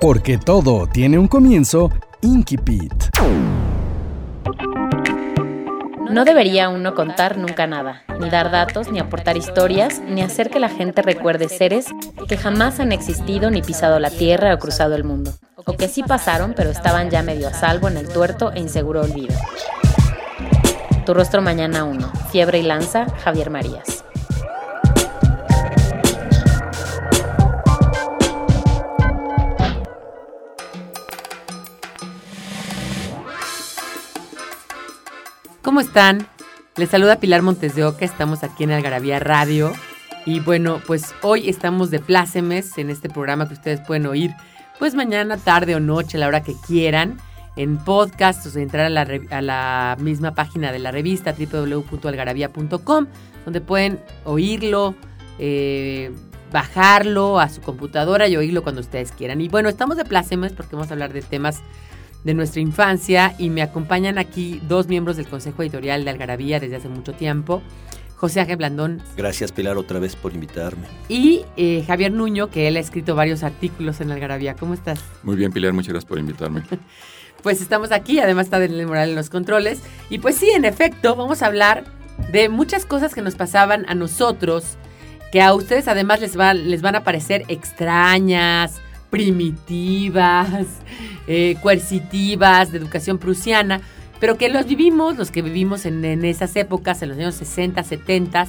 Porque todo tiene un comienzo, Inkipit. No debería uno contar nunca nada, ni dar datos, ni aportar historias, ni hacer que la gente recuerde seres que jamás han existido ni pisado la tierra o cruzado el mundo, o que sí pasaron pero estaban ya medio a salvo en el tuerto e inseguro olvido. Tu rostro mañana 1, Fiebre y Lanza, Javier Marías. ¿Cómo están? Les saluda Pilar Montes de Oca, estamos aquí en Algarabía Radio. Y bueno, pues hoy estamos de plácemes en este programa que ustedes pueden oír, pues mañana, tarde o noche, a la hora que quieran, en podcast, o sea, entrar a la, misma página de la revista www.algarabía.com, donde pueden oírlo, eh, bajarlo a su computadora y oírlo cuando ustedes quieran. Y bueno, estamos de plácemes porque vamos a hablar de temas de nuestra infancia y me acompañan aquí dos miembros del Consejo Editorial de Algarabía desde hace mucho tiempo. José Ángel Blandón. Gracias Pilar otra vez por invitarme. Y eh, Javier Nuño, que él ha escrito varios artículos en Algarabía. ¿Cómo estás? Muy bien Pilar, muchas gracias por invitarme. pues estamos aquí, además está Daniel Moral en los controles. Y pues sí, en efecto, vamos a hablar de muchas cosas que nos pasaban a nosotros, que a ustedes además les, va, les van a parecer extrañas, primitivas, eh, coercitivas, de educación prusiana, pero que los vivimos, los que vivimos en, esas épocas, en los años 60, 70,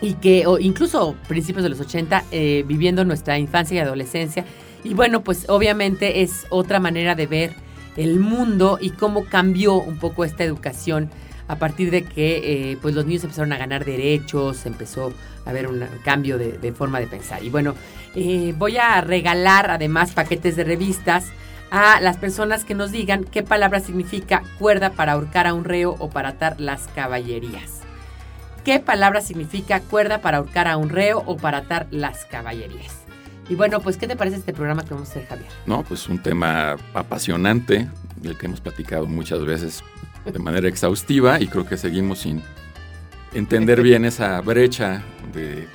y que, o incluso principios de los 80, eh, viviendo nuestra infancia y adolescencia. Y bueno, pues obviamente es otra manera de ver el mundo y cómo cambió un poco esta educación a partir de que eh, pues los niños empezaron a ganar derechos, empezó a haber un cambio de, forma de pensar. Y bueno, eh, voy a regalar además paquetes de revistas a las personas que nos digan qué palabra significa cuerda para ahorcar a un reo o para atar las caballerías. ¿Qué palabra significa cuerda para ahorcar a un reo o para atar las caballerías? Y bueno, pues, ¿qué te parece este programa que vamos a hacer, Javier? No, pues un tema apasionante, del que hemos platicado muchas veces de manera exhaustiva y creo que seguimos sin entender bien esa brecha de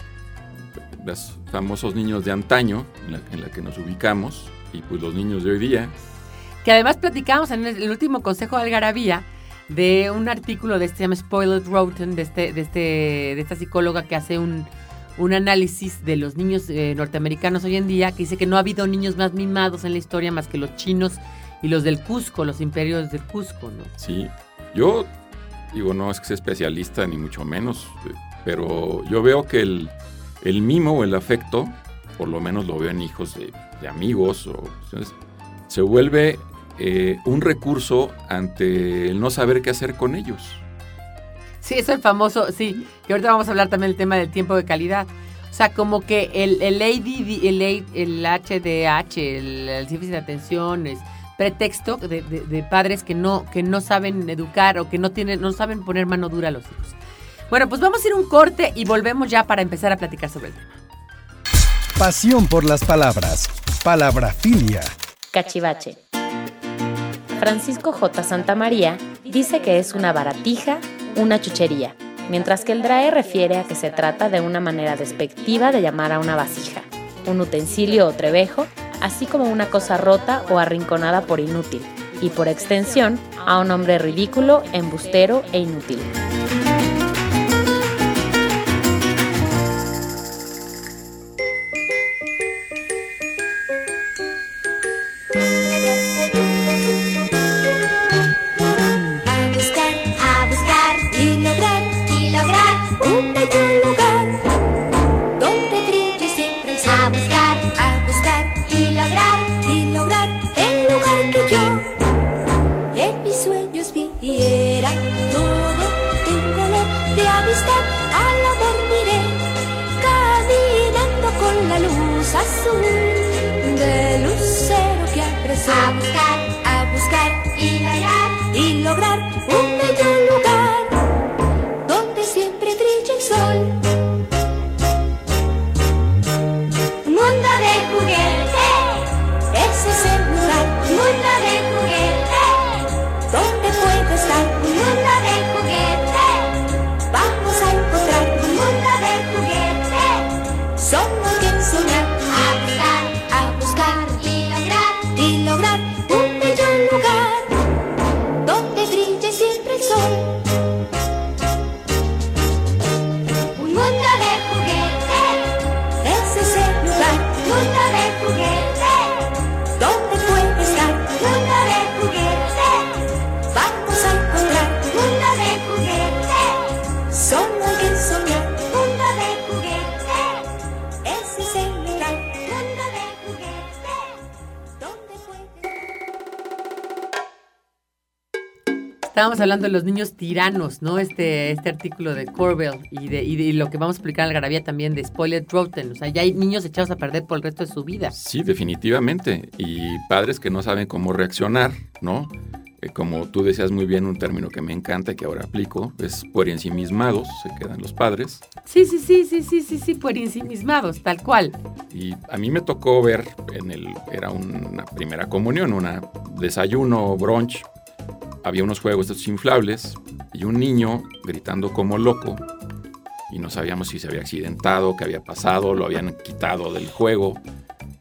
los famosos niños de antaño en la, que nos ubicamos y pues los niños de hoy día. Que además platicamos en el, último consejo de Algarabía de un artículo de este, se llama Spoiled Rotten, de, este, de, este, de esta psicóloga que hace un, un análisis de los niños eh, norteamericanos hoy en día, que dice que no ha habido niños más mimados en la historia más que los chinos y los del Cusco, los imperios del Cusco, ¿no? Sí, yo digo, no es que sea especialista ni mucho menos, pero yo veo que el, el mimo o el afecto, por lo menos lo veo en hijos de, amigos, o, se vuelve eh, un recurso ante el no saber qué hacer con ellos. Sí, es el famoso, sí, que ahorita vamos a hablar también del tema del tiempo de calidad. O sea, como que el, el ADD, el, el HDH, el, el de atención, es, pretexto de, padres que no, que no saben educar o que no, tienen, no saben poner mano dura a los hijos. Bueno, pues vamos a ir un corte y volvemos ya para empezar a platicar sobre el tema. Pasión por las palabras. Palabrafilia. Cachivache. Francisco J. Santa María dice que es una baratija, una chuchería, mientras que el DRAE refiere a que se trata de una manera despectiva de llamar a una vasija, un utensilio o trebejo así como una cosa rota o arrinconada por inútil, y por extensión a un hombre ridículo, embustero e inútil. Estábamos hablando de los niños tiranos, ¿no? Este, este artículo de Corbell y de, y de lo que vamos a explicar en la Garabía también de Spoiled Rotten. O sea, ya hay niños echados a perder por el resto de su vida. Sí, definitivamente. Y padres que no saben cómo reaccionar, ¿no? Eh, como tú decías muy bien, un término que me encanta y que ahora aplico, es por ensimismados, se quedan los padres. Sí, sí, sí, sí, sí, sí, sí, por ensimismados, tal cual. Y a mí me tocó ver en el, era una primera comunión, un desayuno, brunch, había unos juegos inflables y un niño gritando como loco y no sabíamos si se había accidentado, qué había pasado, lo habían quitado del juego.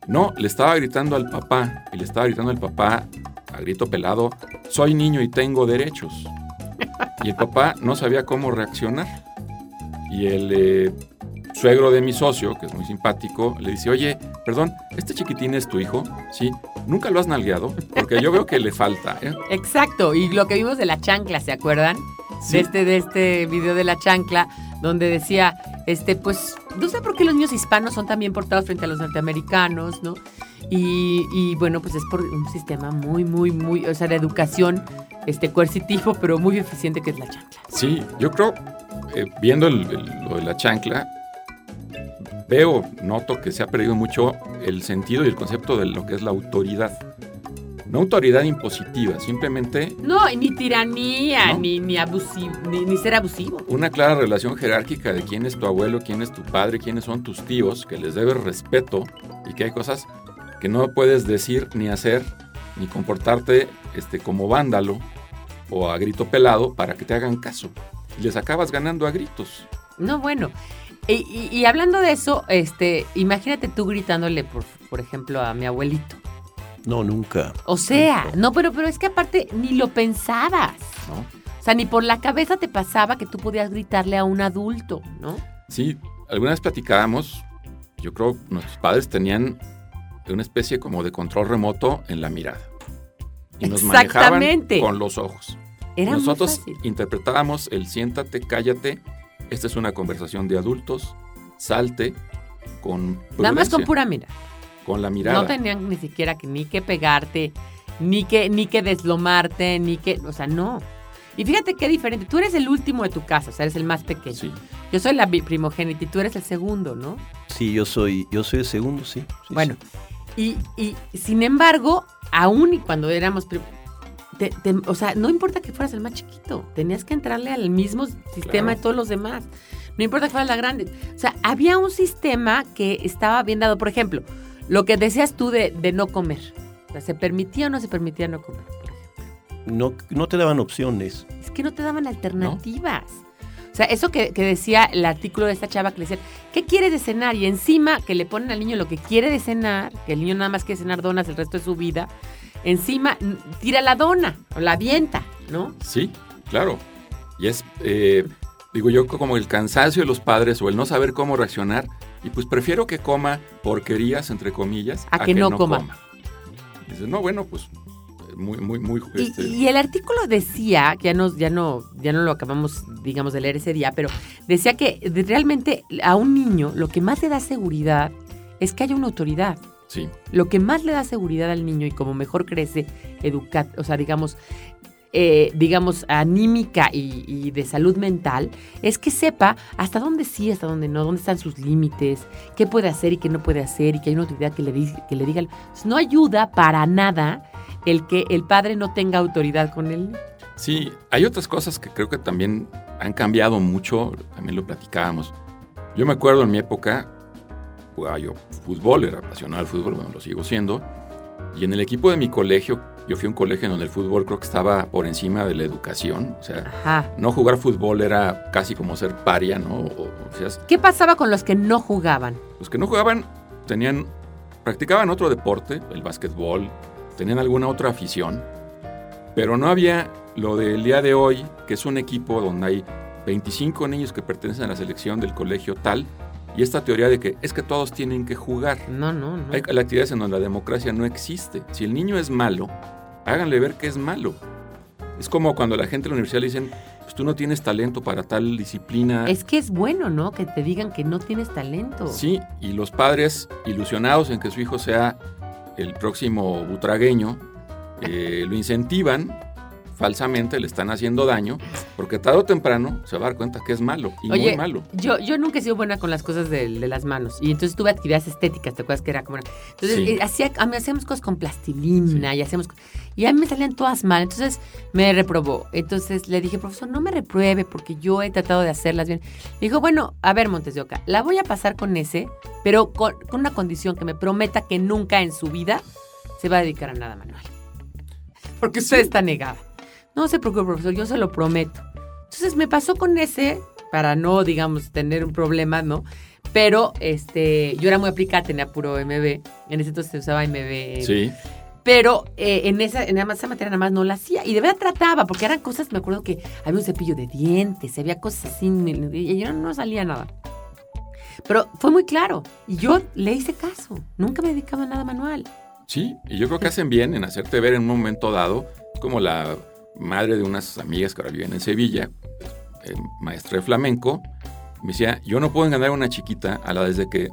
No, le estaba gritando al papá y le estaba gritando al papá a grito pelado, soy niño y tengo derechos. Y el papá no sabía cómo reaccionar. Y el eh, suegro de mi socio, que es muy simpático, le dice, oye, perdón, ¿este chiquitín es tu hijo? Sí, nunca lo has nalgueado, porque yo veo que le falta. ¿eh? Exacto, y lo que vimos de la chancla, ¿se acuerdan? De, este, de este video de la chancla, donde decía, este, pues, no sé por qué los niños hispanos son también portados frente a los norteamericanos, ¿no? Y, bueno, pues es por un sistema muy, muy, muy, o sea, de educación este, coercitivo, pero muy eficiente que es la chancla. Sí, yo creo, eh, viendo lo de la chancla, veo, noto que se ha perdido mucho el sentido y el concepto de lo que es la autoridad. No autoridad impositiva, simplemente... No, ni tiranía, ni, ni, abusivo, ni, ser abusivo. Una clara relación jerárquica de quién es tu abuelo, quién es tu padre, quiénes son tus tíos, que les debes respeto y que hay cosas que no puedes decir ni hacer ni comportarte este, como vándalo o a grito pelado para que te hagan caso. Y les acabas ganando a gritos. No, bueno, y, hablando de eso, este, imagínate tú gritándole, por, por ejemplo, a mi abuelito. No, nunca. O sea, no, pero, pero es que aparte ni lo pensabas, ¿no? O sea, ni por la cabeza te pasaba que tú podías gritarle a un adulto, ¿no? Sí, alguna vez platicábamos, yo creo nuestros padres tenían una especie como de control remoto en la mirada. Y nos manejaban con los ojos. Era Nosotros interpretábamos el siéntate, cállate, esta es una conversación de adultos. Salte con Nada más con pura mirada. Con la mirada. No tenían ni siquiera que, ni que pegarte, ni que, ni que deslomarte, ni que. O sea, no. Y fíjate qué diferente. Tú eres el último de tu casa, o sea, eres el más pequeño. Sí. Yo soy la primogénita y tú eres el segundo, ¿no? Sí, yo soy, yo soy el segundo, sí. bueno, Y, y sin embargo, aún y cuando éramos o sea, no importa que fueras el más chiquito, tenías que entrarle al mismo sistema de todos los demás. No importa que fueras la grande. O sea, había un sistema que estaba bien dado. Por ejemplo, lo que decías tú de, no comer. O sea, ¿se permitía o no se permitía no comer, por ejemplo? No, no te daban opciones. Es que no te daban alternativas. O sea, eso que, que, decía el artículo de esta chava que le decía, ¿qué quiere de cenar? Y encima que le ponen al niño lo que quiere de cenar, que el niño nada más quiere cenar donas el resto de su vida, encima tira la dona o la avienta, ¿no? Sí, claro. Y es, eh, digo yo, como el cansancio de los padres o el no saber cómo reaccionar. Y pues prefiero que coma porquerías, entre comillas, a, que, no, coma. Dices, no, bueno, pues muy, muy, muy. Y, este y, el artículo decía, ya no, ya no, ya no lo acabamos, digamos, de leer ese día, pero decía que realmente a un niño lo que más le da seguridad es que haya una autoridad. Lo que más le da seguridad al niño y como mejor crece, educa, o sea, digamos, eh, digamos, anímica y, de salud mental, es que sepa hasta dónde sí, hasta dónde no, dónde están sus límites, qué puede hacer y qué no puede hacer, y que hay una autoridad que le, que le diga. No ayuda para nada el que el padre no tenga autoridad con él. Sí, hay otras cosas que creo que también han cambiado mucho, también lo platicábamos. Yo me acuerdo en mi época, jugaba yo fútbol, era apasionado al fútbol, bueno, lo sigo siendo. Y en el equipo de mi colegio, yo fui a un colegio donde el fútbol creo que estaba por encima de la educación. O sea, no jugar fútbol era casi como ser paria, ¿no? ¿Qué pasaba con los que no jugaban? Los que no jugaban tenían, practicaban otro deporte, el básquetbol, tenían alguna otra afición, pero no había lo del día de hoy, que es un equipo donde hay 25 niños que pertenecen a la selección del colegio tal, y esta teoría de que es que todos tienen que jugar. No, no, no. Hay actividades en donde la democracia no existe. Si el niño es malo, háganle ver que es malo. Es como cuando la gente en la universidad le dicen, pues tú no tienes talento para tal disciplina. Es que es bueno, ¿no? Que te digan que no tienes talento. Sí, y los padres ilusionados en que su hijo sea el próximo butragueño, eh, lo incentivan falsamente le están haciendo daño, porque tarde o temprano se va a dar cuenta que es malo y Oye, muy malo. Yo, yo nunca he sido buena con las cosas de, de las manos. Y entonces tuve actividades estéticas, ¿te acuerdas que era como una- Entonces, Sí. eh, hacía, a mí hacíamos cosas con plastilina y hacíamos... Y a mí me salían todas mal. Entonces me reprobó. Entonces le dije, profesor, no me repruebe porque yo he tratado de hacerlas bien. Me dijo, bueno, a ver, Montes de Oca, la voy a pasar con ese, pero con, con una condición que me prometa que nunca en su vida se va a dedicar a nada manual. Porque usted está negada. No se preocupe, profesor, yo se lo prometo. Entonces me pasó con ese, para no, digamos, tener un problema, ¿no? Pero este, yo era muy aplicada, tenía puro MB. En ese entonces se usaba MB. Sí. Pero eh, en, esa, en esa materia nada más no la hacía. Y de verdad trataba, porque eran cosas, me acuerdo que había un cepillo de dientes, había cosas así, y yo no salía nada. Pero fue muy claro. Y yo le hice caso. Nunca me dedicaba a nada manual. Sí, y yo creo que hacen bien en hacerte ver en un momento dado, como la madre de unas amigas que ahora viven en Sevilla, eh, maestra de flamenco, me decía, yo no puedo engañar a una chiquita a la desde que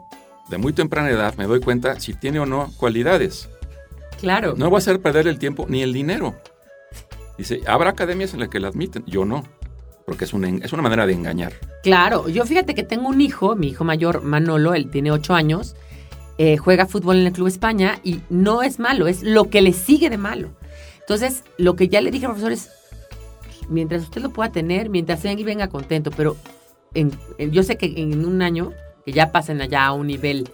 de muy temprana edad me doy cuenta si tiene o no cualidades. Claro. No voy a hacer perder el tiempo ni el dinero. Dice, habrá academias en las que la admiten, yo no, porque es una, es una manera de engañar. Claro, yo fíjate que tengo un hijo, mi hijo mayor Manolo, él tiene ocho años, eh, juega fútbol en el Club España y no es malo, es lo que le sigue de malo. Entonces, lo que ya le dije al profesor es, mientras usted lo pueda tener, mientras venga y venga contento, pero en- en- yo sé que en un año, que ya pasen allá a un nivel,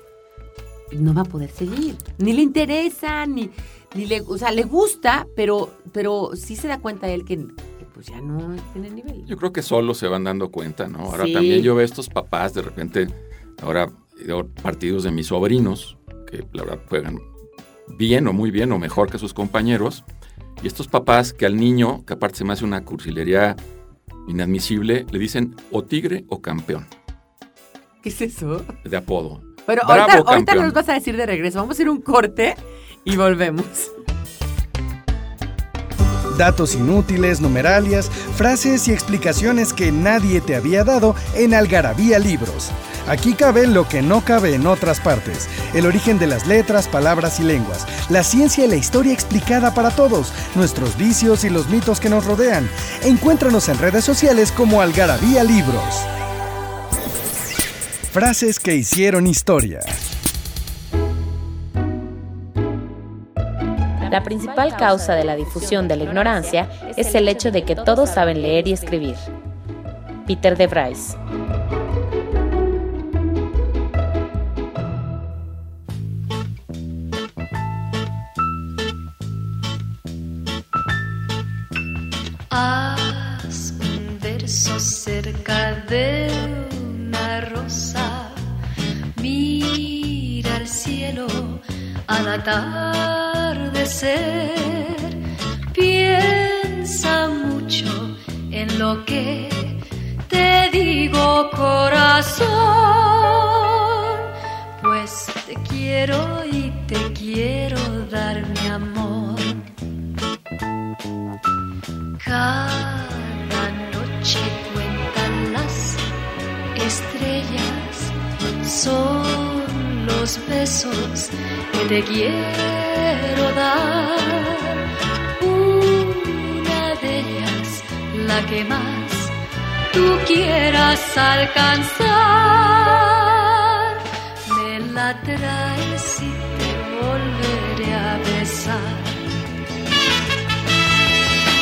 no va a poder seguir. Ni le interesa, ni, ni le, o sea, le gusta, pero, pero sí se da cuenta él que, que, pues ya no tiene nivel. Yo creo que solo se van dando cuenta, ¿no? Ahora Sí. también yo veo estos papás, de repente, ahora veo partidos de mis sobrinos, que la verdad juegan bien o muy bien o mejor que sus compañeros, y estos papás que al niño, que aparte se me hace una cursilería inadmisible, le dicen o tigre o campeón, ¿Qué es eso? de apodo. Pero Bravo, ahorita, ahorita nos vas a decir de regreso. Vamos a ir un corte y volvemos. Datos inútiles, numeralias, frases y explicaciones que nadie te había dado en Algarabía Libros. Aquí cabe lo que no cabe en otras partes. El origen de las letras, palabras y lenguas. La ciencia y la historia explicada para todos. Nuestros vicios y los mitos que nos rodean. Encuéntranos en redes sociales como Algarabía Libros. Frases que hicieron historia. La principal causa de la difusión de la ignorancia es el hecho de que todos saben leer y escribir. Peter de. Atardecer. Piensa mucho en lo que te digo, corazón. Pues te quiero y te quiero dar mi amor. Cada noche cuentan las estrellas, son los besos te quiero dar. Una de ellas, la que más tú quieras alcanzar, me la traes y te volveré a besar.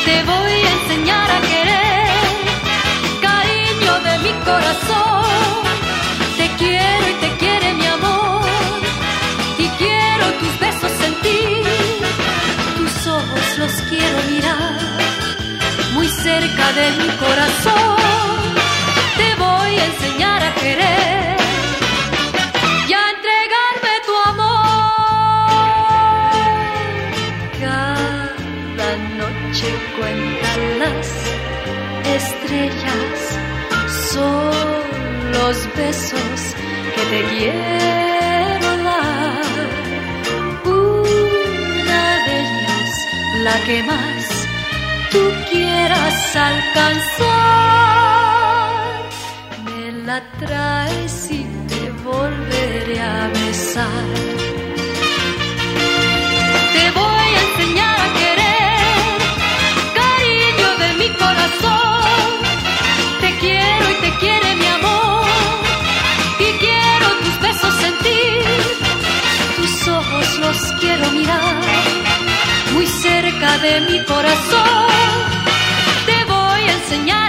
Te voy a enseñar a querer, cariño de mi corazón. Cerca de mi corazón. Te voy a enseñar a querer. Y a entregarme tu amor. Cada noche cuentan las estrellas, son los besos que te quiero dar. Una de ellas, la que más tú quieras alcanzar, me la traes y te volveré a besar. Te voy a enseñar a querer, cariño de mi corazón. Te quiero y te quiere mi amor, y quiero tus besos sentir, tus ojos los quiero mirar muy cerca de mi corazón. 무슨 양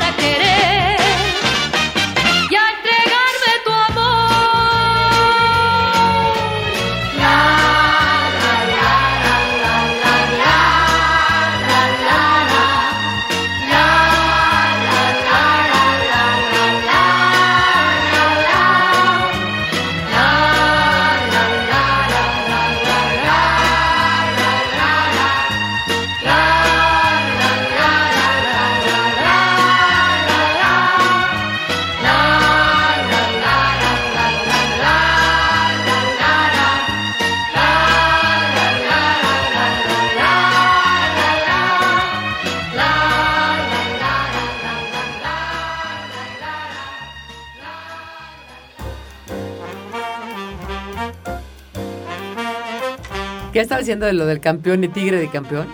estaba diciendo de lo del campeón y tigre de campeón?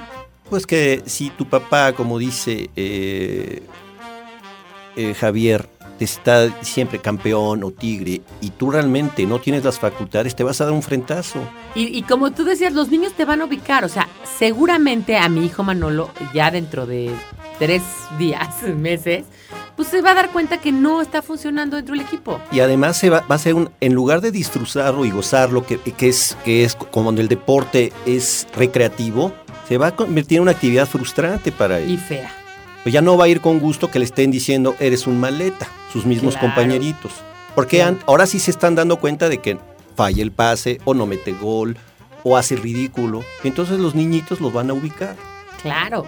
Pues que si tu papá, como dice eh, eh, Javier, te está siempre campeón o tigre y tú realmente no tienes las facultades, te vas a dar un frentazo. Y, y como tú decías, los niños te van a ubicar. O sea, seguramente a mi hijo Manolo, ya dentro de tres días, meses, pues se va a dar cuenta que no está funcionando dentro del equipo. Y además se va, va a ser un, en lugar de disfrutarlo y gozarlo, que, que es, que es como el deporte es recreativo, se va a convertir en una actividad frustrante para él. Y fea. Pues ya no va a ir con gusto que le estén diciendo eres un maleta, sus mismos Claro. compañeritos. Porque ahora sí se están dando cuenta de que falla el pase o no mete gol o hace ridículo. Entonces los niñitos los van a ubicar. Claro.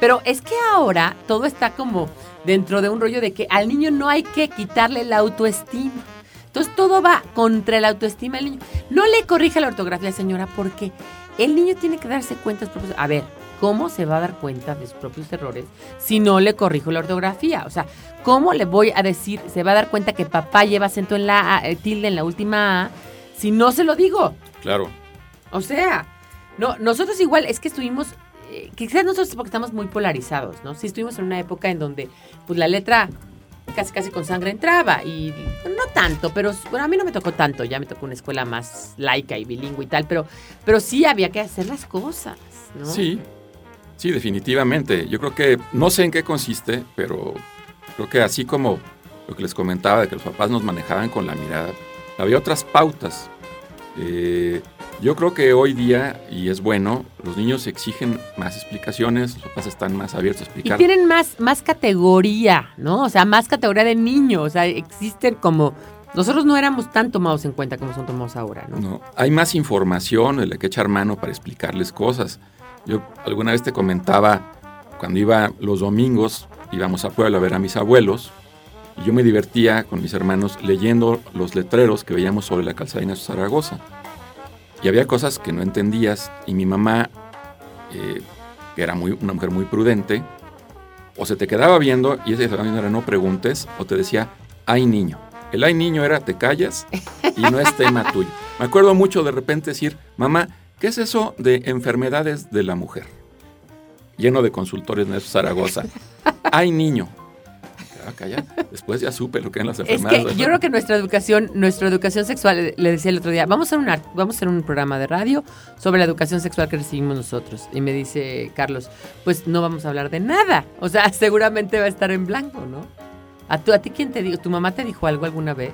Pero es que ahora todo está como dentro de un rollo de que al niño no hay que quitarle la autoestima. Entonces todo va contra la autoestima del niño. No le corrija la ortografía, señora, porque el niño tiene que darse cuenta de sus propios... A ver, ¿cómo se va a dar cuenta de sus propios errores si no le corrijo la ortografía? O sea, ¿cómo le voy a decir, se va a dar cuenta que papá lleva acento en la A, eh, tilde en la última A, si no se lo digo? Claro. O sea, no, nosotros igual es que estuvimos, quizás nosotros porque estamos muy polarizados, ¿no? Sí estuvimos en una época en donde pues la letra casi casi con sangre entraba y no tanto, pero bueno, a mí no me tocó tanto, ya me tocó una escuela más laica y bilingüe y tal, pero, pero sí había que hacer las cosas, ¿no? Sí, sí, definitivamente. Yo creo que, no sé en qué consiste, pero creo que así como lo que les comentaba de que los papás nos manejaban con la mirada, había otras pautas. Eh, yo creo que hoy día, y es bueno, los niños exigen más explicaciones, los papás están más abiertos a Y explicar. tienen más, más categoría, ¿no? O sea, más categoría de niño. O sea, existen como. Nosotros no éramos tan tomados en cuenta como son tomados ahora, ¿no? No, hay más información de la que echar mano para explicarles cosas. Yo alguna vez te comentaba, cuando iba los domingos, íbamos a Puebla a ver a mis abuelos, y yo me divertía con mis hermanos leyendo los letreros que veíamos sobre la calzada de Zaragoza. Y había cosas que no entendías, y mi mamá, eh, que era muy, una mujer muy prudente, o se te quedaba viendo, y ese era no preguntes, o te decía, hay niño. El ay niño era te callas y no es tema tuyo. Me acuerdo mucho de repente decir, mamá, ¿qué es eso de enfermedades de la mujer? Lleno de consultorios en Zaragoza. Ay niño. Quedaba callado. Después ya supe lo que eran las Es enfermedades. que yo creo que nuestra educación, nuestra educación sexual, le decía el otro día, vamos a, hacer una, vamos a hacer un programa de radio sobre la educación sexual que recibimos nosotros. Y me dice Carlos, pues no vamos a hablar de nada. O sea, seguramente va a estar en blanco, ¿no? ¿A, tú, ¿A ti quién te dijo? ¿Tu mamá te dijo algo alguna vez?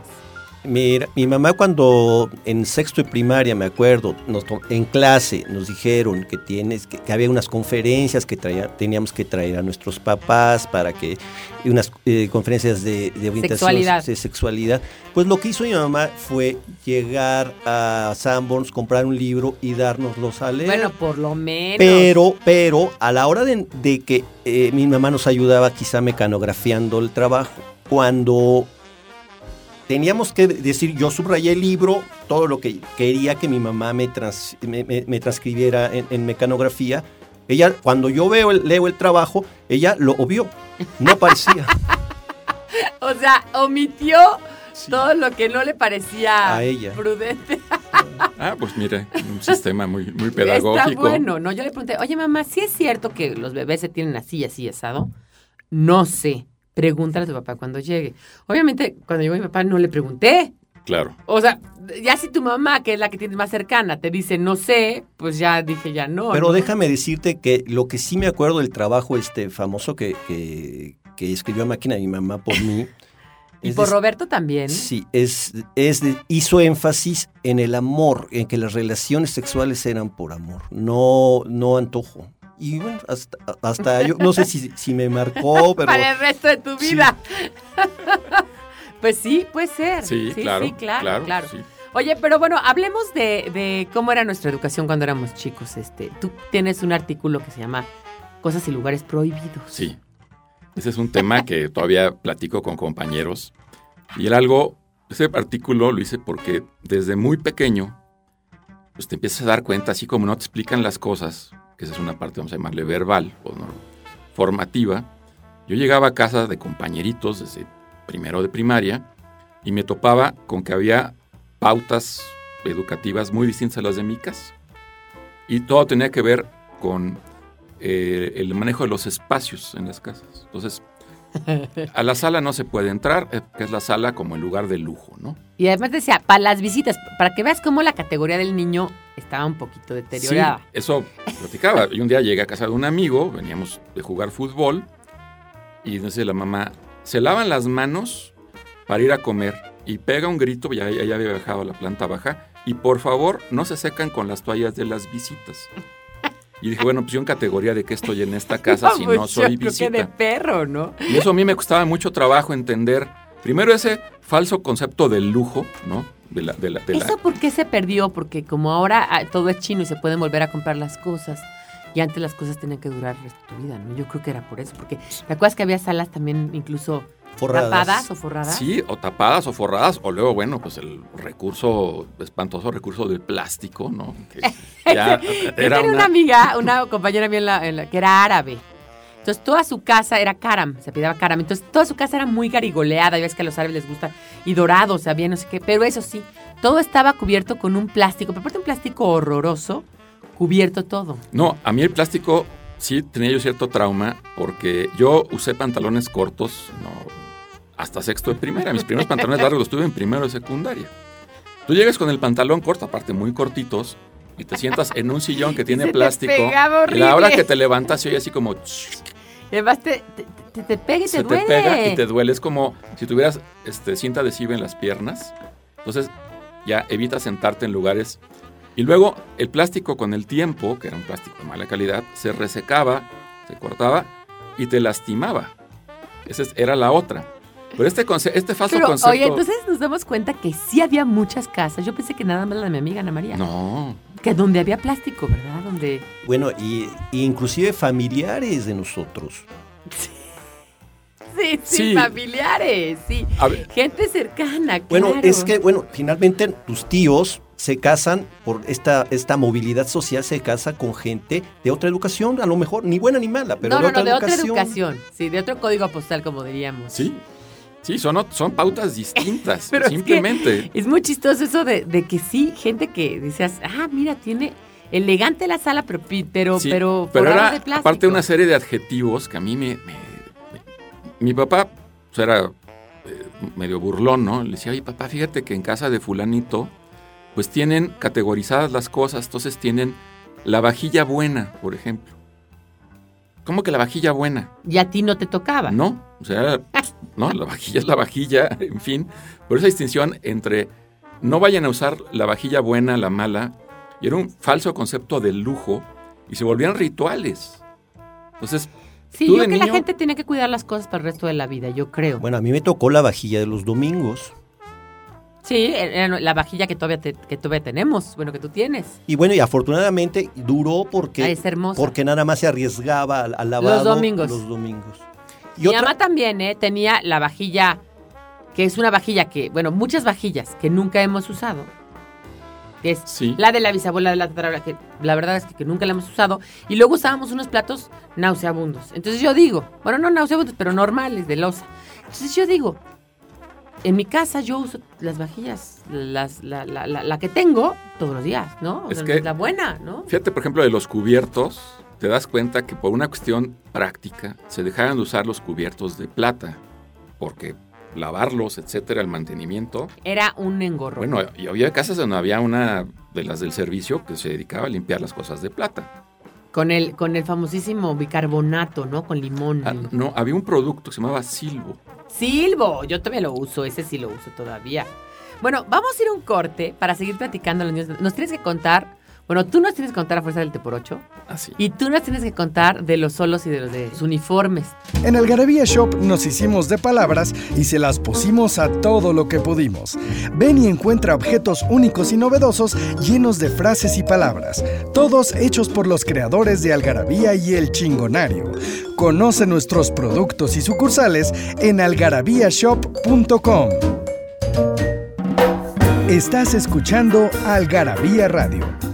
Mira, mi mamá cuando en sexto de primaria, me acuerdo, nos en clase nos dijeron que tienes que, que había unas conferencias que traía- teníamos que traer a nuestros papás para que y unas eh, conferencias de, de orientación Sexualidad. de sexualidad. Pues lo que hizo mi mamá fue llegar a Sanborns, comprar un libro y dárnoslos a leer. Bueno, por lo menos. Pero, pero a la hora de, de que eh, mi mamá nos ayudaba quizá mecanografiando el trabajo, cuando teníamos que decir, yo subrayé el libro, todo lo que quería que mi mamá me, trans- me, me- me transcribiera en, en mecanografía, ella, cuando yo veo el- leo el trabajo, ella lo obvió, no aparecía O sea, omitió todo lo que no le parecía A ella. prudente. Ah, pues mire, un sistema muy, muy Está pedagógico. bueno, ¿no? Yo le pregunté, oye mamá, ¿sí es cierto que los bebés se tienen así, así, asado? No sé. Pregúntale a tu papá cuando llegue. Obviamente, cuando llegó mi papá no le pregunté. Claro. O sea, ya si tu mamá, que es la que tienes más cercana, te dice no sé, pues ya dije ya no. Pero ¿no? déjame decirte que lo que sí me acuerdo del trabajo este famoso que, que, que escribió a máquina mi mamá por mí. Y por de- Roberto también. Sí, es, es de- hizo énfasis en el amor, en que las relaciones sexuales eran por amor, no, no antojo. Y bueno, hasta, hasta yo, no sé si, si me marcó, pero Para el resto de tu Sí. vida. pues sí, puede ser. Sí, claro. Sí, claro, claro. sí. Oye, pero bueno, hablemos de, de cómo era nuestra educación cuando éramos chicos. Este, tú tienes un artículo que se llama Cosas y lugares prohibidos. Sí. Ese es un tema que todavía platico con compañeros. Y era algo, ese artículo lo hice porque desde muy pequeño, pues te empiezas a dar cuenta, así como no te explican las cosas, que esa es una parte, vamos a llamarle verbal o no, formativa. Yo llegaba a casa de compañeritos desde primero de primaria y me topaba con que había pautas educativas muy distintas a las de mi casa. Y todo tenía que ver con eh, el manejo de los espacios en las casas. Entonces, a la sala no se puede entrar, eh, que es la sala como el lugar de lujo, ¿no? Y además decía, para las visitas, para que veas cómo la categoría del niño estaba un poquito deteriorada. Sí, eso platicaba. Y un día llegué a casa de un amigo, veníamos de jugar fútbol, y entonces la mamá, se lavan las manos para ir a comer, y pega un grito, ya, ya había bajado a la planta baja, y por favor, no se secan con las toallas de las visitas. Y dije, bueno, pues yo en categoría de que estoy en esta casa si pues no yo soy creo que de visita. perro, ¿no? Y eso a mí me costaba mucho trabajo entender, primero ese falso concepto del lujo, ¿no? De la, de la, de la- ¿Eso por qué se perdió? Porque como ahora ah, todo es chino y se pueden volver a comprar las cosas. Y antes las cosas tenían que durar el resto de tu vida, ¿no? Yo creo que era por eso. Porque ¿te acuerdas que había salas también incluso forradas. tapadas o forradas? Sí, o tapadas o forradas, o luego, bueno, pues el recurso, espantoso recurso del plástico, ¿no? Que ya Yo era tenía una... una... amiga, una compañera mía en la- en la- que era árabe. Entonces toda su casa era caram, se pidaba caram. Entonces toda su casa era muy garigoleada, ya ves que a los árabes les gusta, y dorado, o sea, bien, no sé qué. Pero eso sí, todo estaba cubierto con un plástico, pero aparte un plástico horroroso, cubierto todo. No, a mí el plástico sí tenía yo cierto trauma porque yo usé pantalones cortos, no, hasta sexto de primera. Mis primeros pantalones largos los tuve en primero de secundaria. Tú llegas con el pantalón corto, aparte muy cortitos, y te sientas en un sillón que tiene plástico. y la hora que te levantas se oye así como... Además te, te, te- pega y se te duele. te pega y te duele. Es como si tuvieras este, cinta adhesiva en las piernas. Entonces ya evitas sentarte en lugares. Y luego el plástico con el tiempo, que era un plástico de mala calidad, se resecaba, se cortaba y te lastimaba. Esa es- era la otra. Pero este, este falso Pero, concepto... oye, entonces nos damos cuenta que sí había muchas casas. Yo pensé que nada más la de mi amiga Ana María. No, Que donde había plástico, ¿verdad? Donde... Bueno, y, y inclusive familiares de nosotros. Sí, sí, Sí. familiares, sí. a ver, Gente cercana, Bueno, claro. es que, bueno, finalmente tus tíos se casan por esta, esta movilidad social, se casa con gente de otra educación, a lo mejor ni buena ni mala, pero no, de no, otra no, de educación. otra educación. Sí, de otro código postal, como diríamos. sí, sí, son, son pautas distintas. Pero es que- simplemente. Es muy chistoso eso de, de que sí, gente que decías, ah, mira, tiene elegante la sala, pero, pero, Sí, pero, pero era de plástico. aparte una serie de adjetivos que a mí me... me- me- mi papá pues, era eh, medio burlón, ¿no? Le decía, oye papá, fíjate que en casa de fulanito pues tienen categorizadas las cosas, entonces tienen la vajilla buena, por ejemplo. ¿Cómo que la vajilla buena? Y a ti no te tocaba. No, o sea, no, la vajilla es la vajilla, en fin. Por esa distinción entre no vayan a usar la vajilla buena, la mala, y era un falso concepto del lujo, y se volvían rituales. Entonces, Sí, yo de que la gente tiene que cuidar las cosas para el resto de la vida, yo creo. Bueno, a mí me tocó la vajilla de los domingos. Sí, era la vajilla que todavía, te- que todavía tenemos, bueno, que tú tienes. Y bueno, y afortunadamente duró porque, Ah, es porque nada más se arriesgaba al, al lavado domingos. los domingos. Y Mi otra, mamá también, ¿eh? Tenía la vajilla, que es una vajilla que, bueno, muchas vajillas que nunca hemos usado. Que es Sí. la de la bisabuela de la tatarabuela, que la verdad es que, que nunca la hemos usado. Y luego usábamos unos platos nauseabundos. Entonces yo digo, bueno, no nauseabundos, pero normales, de losa. Entonces yo digo, en mi casa yo uso las vajillas, las, la, la, la, la que tengo todos los días, ¿no? O Es sea, que- la buena, ¿no? fíjate, por ejemplo, de los cubiertos, te das cuenta que por una cuestión práctica se dejaron de usar los cubiertos de plata, porque lavarlos, etcétera, el mantenimiento. Era un engorro. Bueno, y había casas donde había una de las del servicio que se dedicaba a limpiar las cosas de plata. con el, con el famosísimo bicarbonato, ¿no? Con limón. Ah, no, había un producto que se llamaba Silvo. Silvo, yo también lo uso, ese sí lo uso todavía. Bueno, vamos a ir a un corte para seguir platicando. los niños. Nos tienes que contar, bueno, tú nos tienes que contar a fuerza del T por 8 Así. y tú nos tienes que contar de los solos y de los de sus uniformes. En Algarabía Shop nos hicimos de palabras y se las pusimos a todo lo que pudimos. Ven y encuentra objetos únicos y novedosos llenos de frases y palabras, todos hechos por los creadores de Algarabía y El Chingonario. Conoce nuestros productos y sucursales en algarabíashop.com. Estás escuchando Algarabía Radio.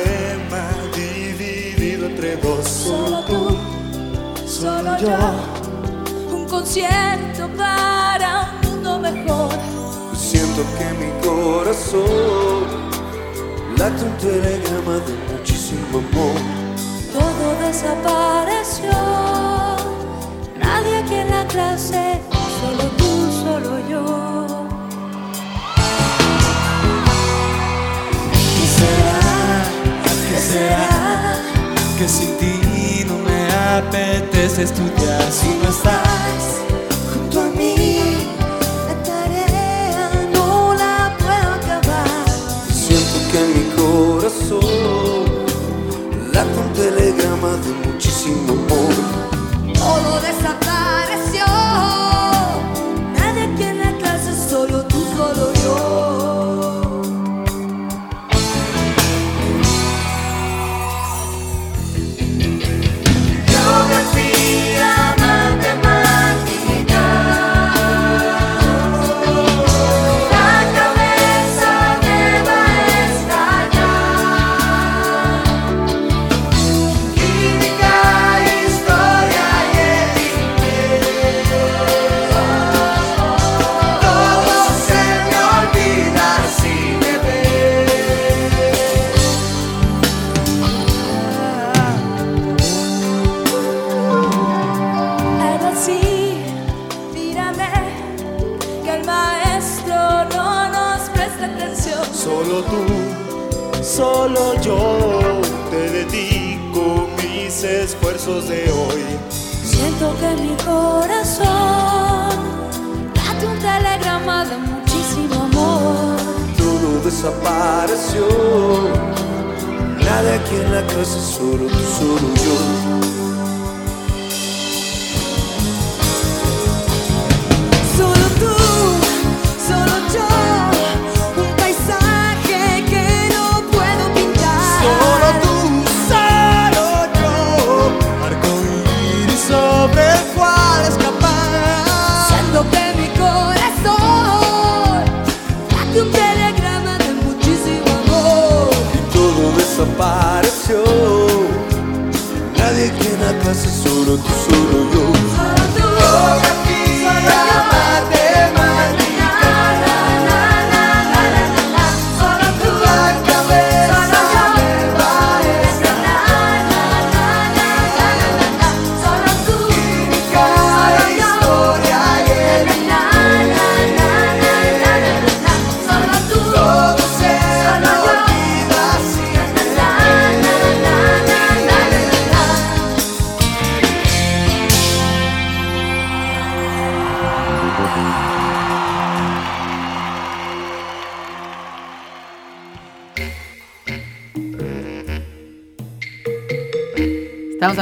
yo, un concierto para un mundo mejor. Siento que mi corazón late un telegrama de muchísimo amor. Todo desapareció, nadie aquí en la clase, solo tú, solo yo. Apetece estudiar. Si no estás clase,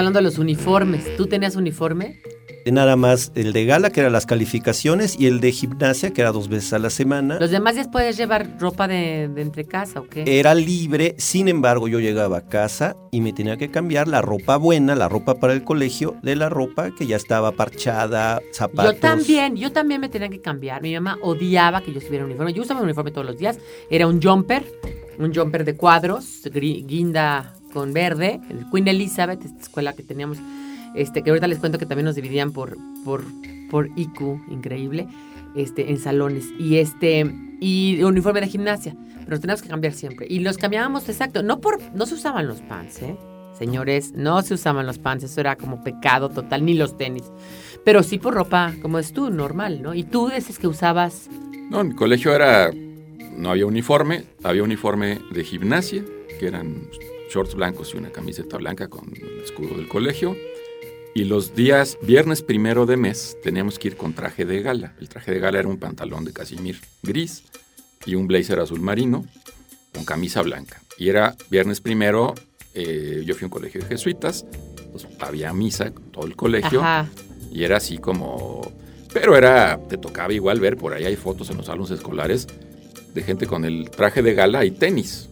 hablando de los uniformes. ¿Tú tenías uniforme? nada más el de gala, que eran las calificaciones, y el de gimnasia, que era dos veces a la semana. ¿Los demás días puedes llevar ropa de, de entre casa o qué? Era libre, sin embargo yo llegaba a casa y me tenía que cambiar la ropa buena, la ropa para el colegio, de la ropa que ya estaba parchada, zapatos. Yo también, yo también me tenía que cambiar. Mi mamá odiaba que yo estuviera en uniforme. Yo usaba un uniforme todos los días. Era un jumper, un jumper de cuadros, guinda con verde, el Queen Elizabeth, esta escuela que teníamos, este, que ahorita les cuento que también nos dividían por, por, por IQ, increíble, este, en salones. Y este, y uniforme de gimnasia. Pero nos teníamos que cambiar siempre. Y los cambiábamos exacto. No por, no se usaban los pants, ¿eh? Señores, no se usaban los pants, eso era como pecado total, ni los tenis. Pero sí por ropa, como es tú, normal, ¿no? Y tú dices que usabas No, en mi colegio era. No había uniforme, había uniforme de gimnasia, que eran shorts blancos y una camiseta blanca con el escudo del colegio. Y los días, viernes primero de mes, teníamos que ir con traje de gala. El traje de gala era un pantalón de casimir gris y un blazer azul marino con camisa blanca. Y era viernes primero, eh, yo fui a un colegio de jesuitas, pues, había misa con todo el colegio. Ajá. Y era así como... Pero era, te tocaba igual ver, por ahí hay fotos en los salones escolares de gente con el traje de gala y tenis.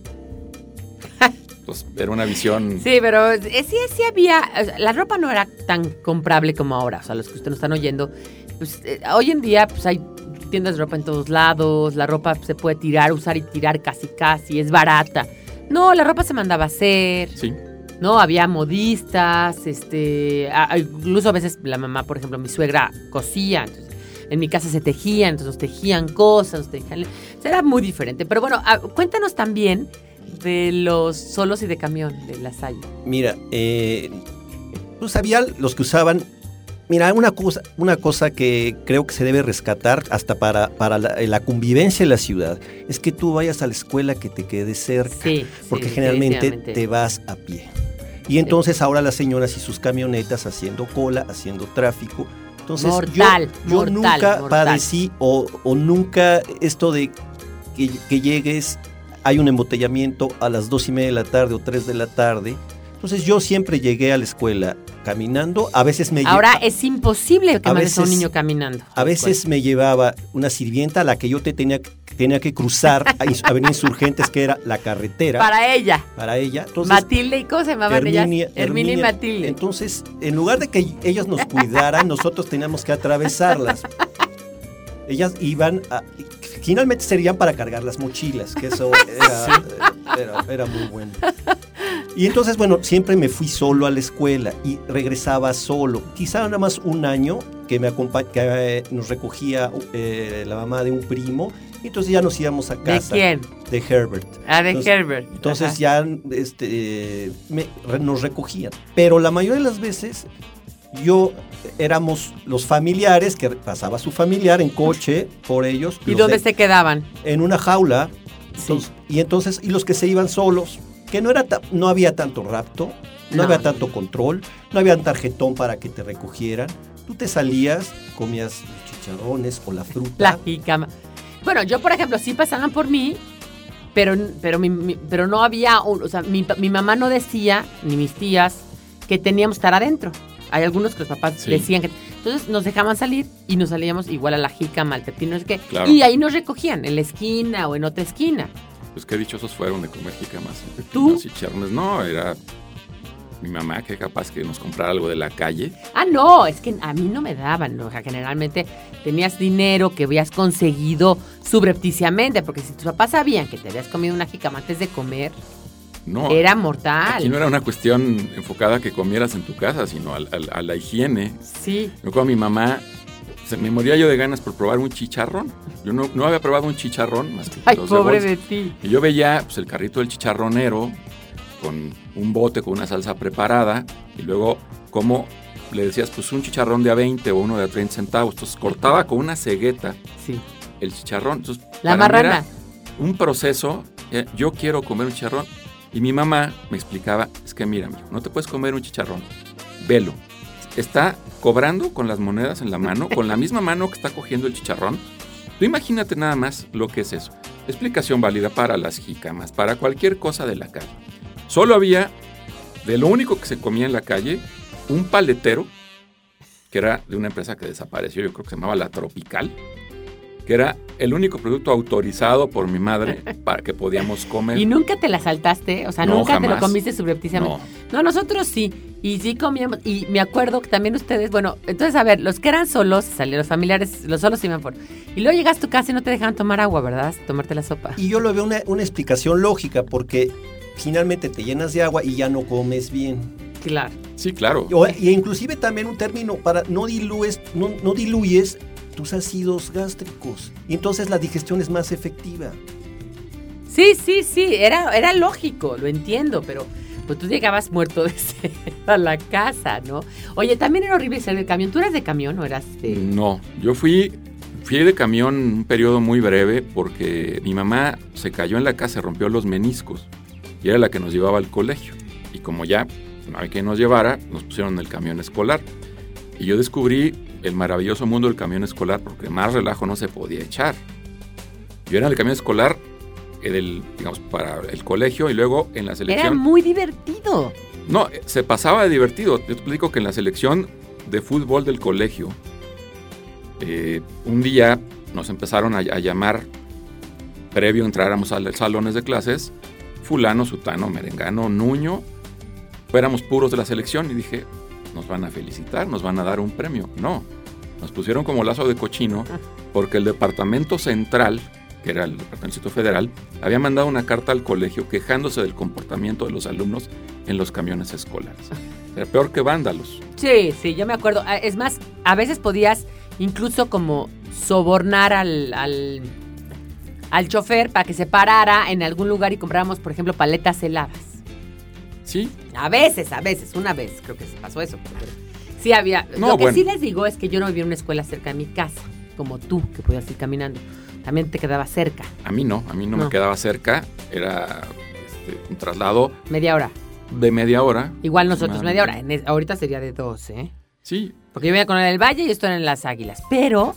Entonces, era una visión... Sí, pero eh, sí, sí había. o sea, la ropa no era tan comprable como ahora. O sea, los que ustedes nos están oyendo. Pues eh, hoy en día, pues hay tiendas de ropa en todos lados. La ropa se puede tirar, usar y tirar casi, casi. Es barata. No, la ropa se mandaba a hacer. Sí, No, había modistas. Este, incluso a veces la mamá, por ejemplo, mi suegra cosía. Entonces, en mi casa se tejían, entonces nos tejían cosas, nos tejían. o sea, Era muy diferente. Pero bueno, cuéntanos también de los solos y de camión de la Salle. Mira, eh, pues había los que usaban. Mira, una cosa, una cosa que creo que se debe rescatar hasta para, para la, la convivencia en la ciudad es que tú vayas a la escuela que te quede cerca, Sí, porque sí, generalmente te vas a pie. Y entonces ahora las señoras y sus camionetas haciendo cola, haciendo tráfico. Entonces yo- yo, mortal, nunca mortal. padecí o, o nunca esto de que, que llegues, hay un embotellamiento a las dos y media de la tarde o tres de la tarde. Entonces yo siempre llegué a la escuela caminando, a veces me Ahora es imposible que a mandes a un niño caminando. a veces me llevaba una sirvienta a la que yo te tenía, tenía que cruzar a Avenida Insurgentes, que era la carretera Para ella. para ella. Entonces, Matilde y cómo se llamaban Herminia, ellas? Herminia y Herminia. Matilde. Entonces, en lugar de que ellas nos cuidaran, nosotros teníamos que atravesarlas. Ellas iban a... Finalmente serían para cargar las mochilas, que eso era, era- era muy bueno. Y entonces, bueno, siempre me fui solo a la escuela y regresaba solo. Quizá nada más un año que, me que eh, nos recogía eh, la mamá de un primo. Y entonces ya nos íbamos a ¿De casa. quién? De Herbert. Ah, de Entonces- Herbert. Entonces Ajá. ya este, me- nos recogían. Pero la mayoría de las veces yo éramos los familiares, que pasaba su familiar en coche por ellos. ¿Y dónde de- se quedaban? En una jaula. Sí. Entonces- Y entonces, y los que se iban solos, que no, era no había tanto rapto, no, No. había tanto control, no había un tarjetón para que te recogieran. Tú te salías, comías los chicharrones o la fruta. La jícama. Bueno, yo, por ejemplo, sí pasaban por mí, pero, pero, mi- mi- pero no había, o sea, mi, mi mamá no decía, ni mis tías, que teníamos que estar adentro. Hay algunos que los papás Sí. decían que... Entonces nos dejaban salir y nos salíamos igual a la jícama, al pepino, no sé qué. Claro. Y ahí nos recogían, en la esquina o en otra esquina. Pues qué dichosos fueron de comer jicamas y ¿Tú? y charnes. No, era mi mamá que capaz que nos comprara algo de la calle. Ah, no, es que a mí no me daban, ¿no? o sea, generalmente tenías dinero que habías conseguido subrepticiamente, porque si tus papás sabían que te habías comido una jícama antes de comer, No, era mortal. aquí no era una cuestión enfocada a que comieras en tu casa, sino a, la higiene. Sí, Yo con mi mamá, se me moría yo de ganas por probar un chicharrón. Yo no, no había probado un chicharrón más que ay, pobre de ti. Y yo veía pues, el carrito del chicharronero con un bote con una salsa preparada y luego cómo le decías pues un chicharrón de a 20 o uno de a 30 centavos. Entonces cortaba con una cegueta Sí. el chicharrón. Entonces, La marrana. un proceso. eh, yo quiero comer un chicharrón. Y mi mamá me explicaba, es que mira, mijo, no te puedes comer un chicharrón. Velo. Está cobrando con las monedas en la mano, con la misma mano que está cogiendo el chicharrón. Tú imagínate nada más lo que es eso. Explicación válida para las jícamas, para cualquier cosa de la calle. Solo había, de lo único que se comía en la calle, un paletero que era de una empresa que desapareció, yo creo que se llamaba La Tropical, que era el único producto autorizado por mi madre para que podíamos comer. ¿Y nunca te la saltaste? O sea, No, nunca te lo comiste subrepticiamente. No. No, nosotros sí. Y sí comíamos. Y me acuerdo que también ustedes, bueno, entonces a ver, los que eran solos, salieron los familiares, los solos iban por. Y luego llegas a tu casa y no te dejaban tomar agua, ¿verdad? Tomarte la sopa. Y yo lo veo una, una explicación lógica, porque finalmente te llenas de agua y ya no comes bien. Claro. Sí, claro. O- y inclusive también un término para no diluyes, no, no diluyes tus ácidos gástricos. Y entonces la digestión es más efectiva. Sí, sí, sí, era, era lógico, lo entiendo, pero pues tú llegabas muerto de sed a la casa, ¿no? Oye, también era horrible ser de camión. ¿Tú eras de camión o eras de...? No, yo fui, fui de camión un periodo muy breve porque mi mamá se cayó en la casa, rompió los meniscos y era la que nos llevaba al colegio. Y como ya no había quien nos llevara, nos pusieron en el camión escolar. Y yo descubrí el maravilloso mundo del camión escolar porque más relajo no se podía echar. Yo era en el camión escolar, eh, del, digamos, para el colegio y luego en la Era selección. muy divertido. No, eh, se pasaba de divertido. Yo te explico que en la selección de fútbol del colegio, eh, un día nos empezaron a, a llamar, previo a entráramos a los salones de clases, fulano, sutano, merengano, nuño, éramos puros de la selección y dije, nos van a felicitar, nos van a dar un premio. No, nos pusieron como lazo de cochino porque el departamento central, que era el departamento federal, había mandado una carta al colegio quejándose del comportamiento de los alumnos en los camiones escolares. Era peor que vándalos. Sí, sí, yo me acuerdo. Ah, Es más, a veces podías incluso como sobornar al, al, al chofer para que se parara en algún lugar y compráramos, por ejemplo, paletas heladas. Sí, A veces, a veces, una vez creo que se pasó eso. sí había. No, Lo que bueno. sí les digo es que yo no vivía en una escuela cerca de mi casa, como tú, que podías ir caminando. También te quedaba cerca, a mí no, a mí no, No. me quedaba cerca, era este, un traslado media hora. de media hora. Igual nosotros media hora. En ahorita sería de dos, ¿eh? Sí, Porque yo venía con el Valle y esto en las Águilas. Pero,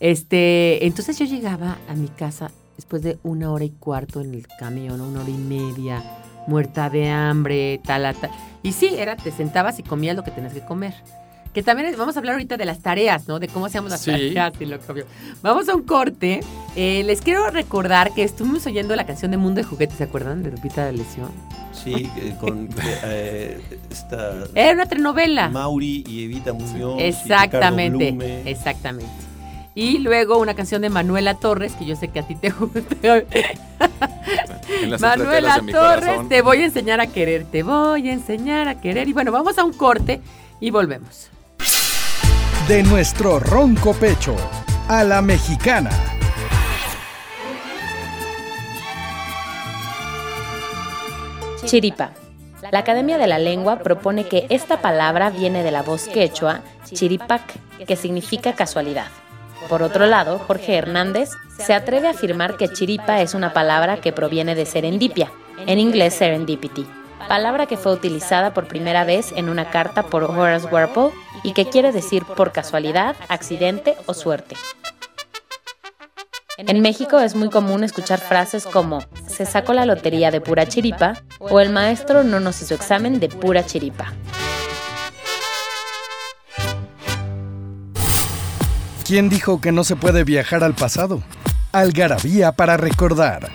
este, entonces yo llegaba a mi casa después de una hora y cuarto en el camión, una hora y media, muerta de hambre, tal, tal. Y sí, era, te sentabas y comías lo que tenías que comer. Que también es- vamos a hablar ahorita de las tareas, ¿no? De cómo hacíamos las Sí. tareas y lo que obvio. Vamos a un corte. Eh, les quiero recordar que estuvimos oyendo la canción de Mundo de Juguetes, ¿se acuerdan? De Lupita de Lesión. Sí, eh, con eh, esta Era una telenovela. Mauri y Evita Muñoz. Exactamente, exactamente. Y luego una canción de Manuela Torres, que yo sé que a ti te gusta. Manuela Torres, corazón. te voy a enseñar a querer, te voy a enseñar a querer. Y bueno, vamos a un corte y volvemos. De nuestro ronco pecho a la mexicana. Chiripa. La Academia de la Lengua propone que esta palabra viene de la voz quechua chiripac, que significa casualidad. Por otro lado, Jorge Hernández se atreve a afirmar que chiripa es una palabra que proviene de serendipia, en inglés serendipity, palabra que fue utilizada por primera vez en una carta por Horace Walpole y que quiere decir por casualidad, accidente o suerte. En México es muy común escuchar frases como se sacó la lotería de pura chiripa o el maestro no nos hizo examen de pura chiripa. ¿Quién dijo que no se puede viajar al pasado? Algarabía para recordar.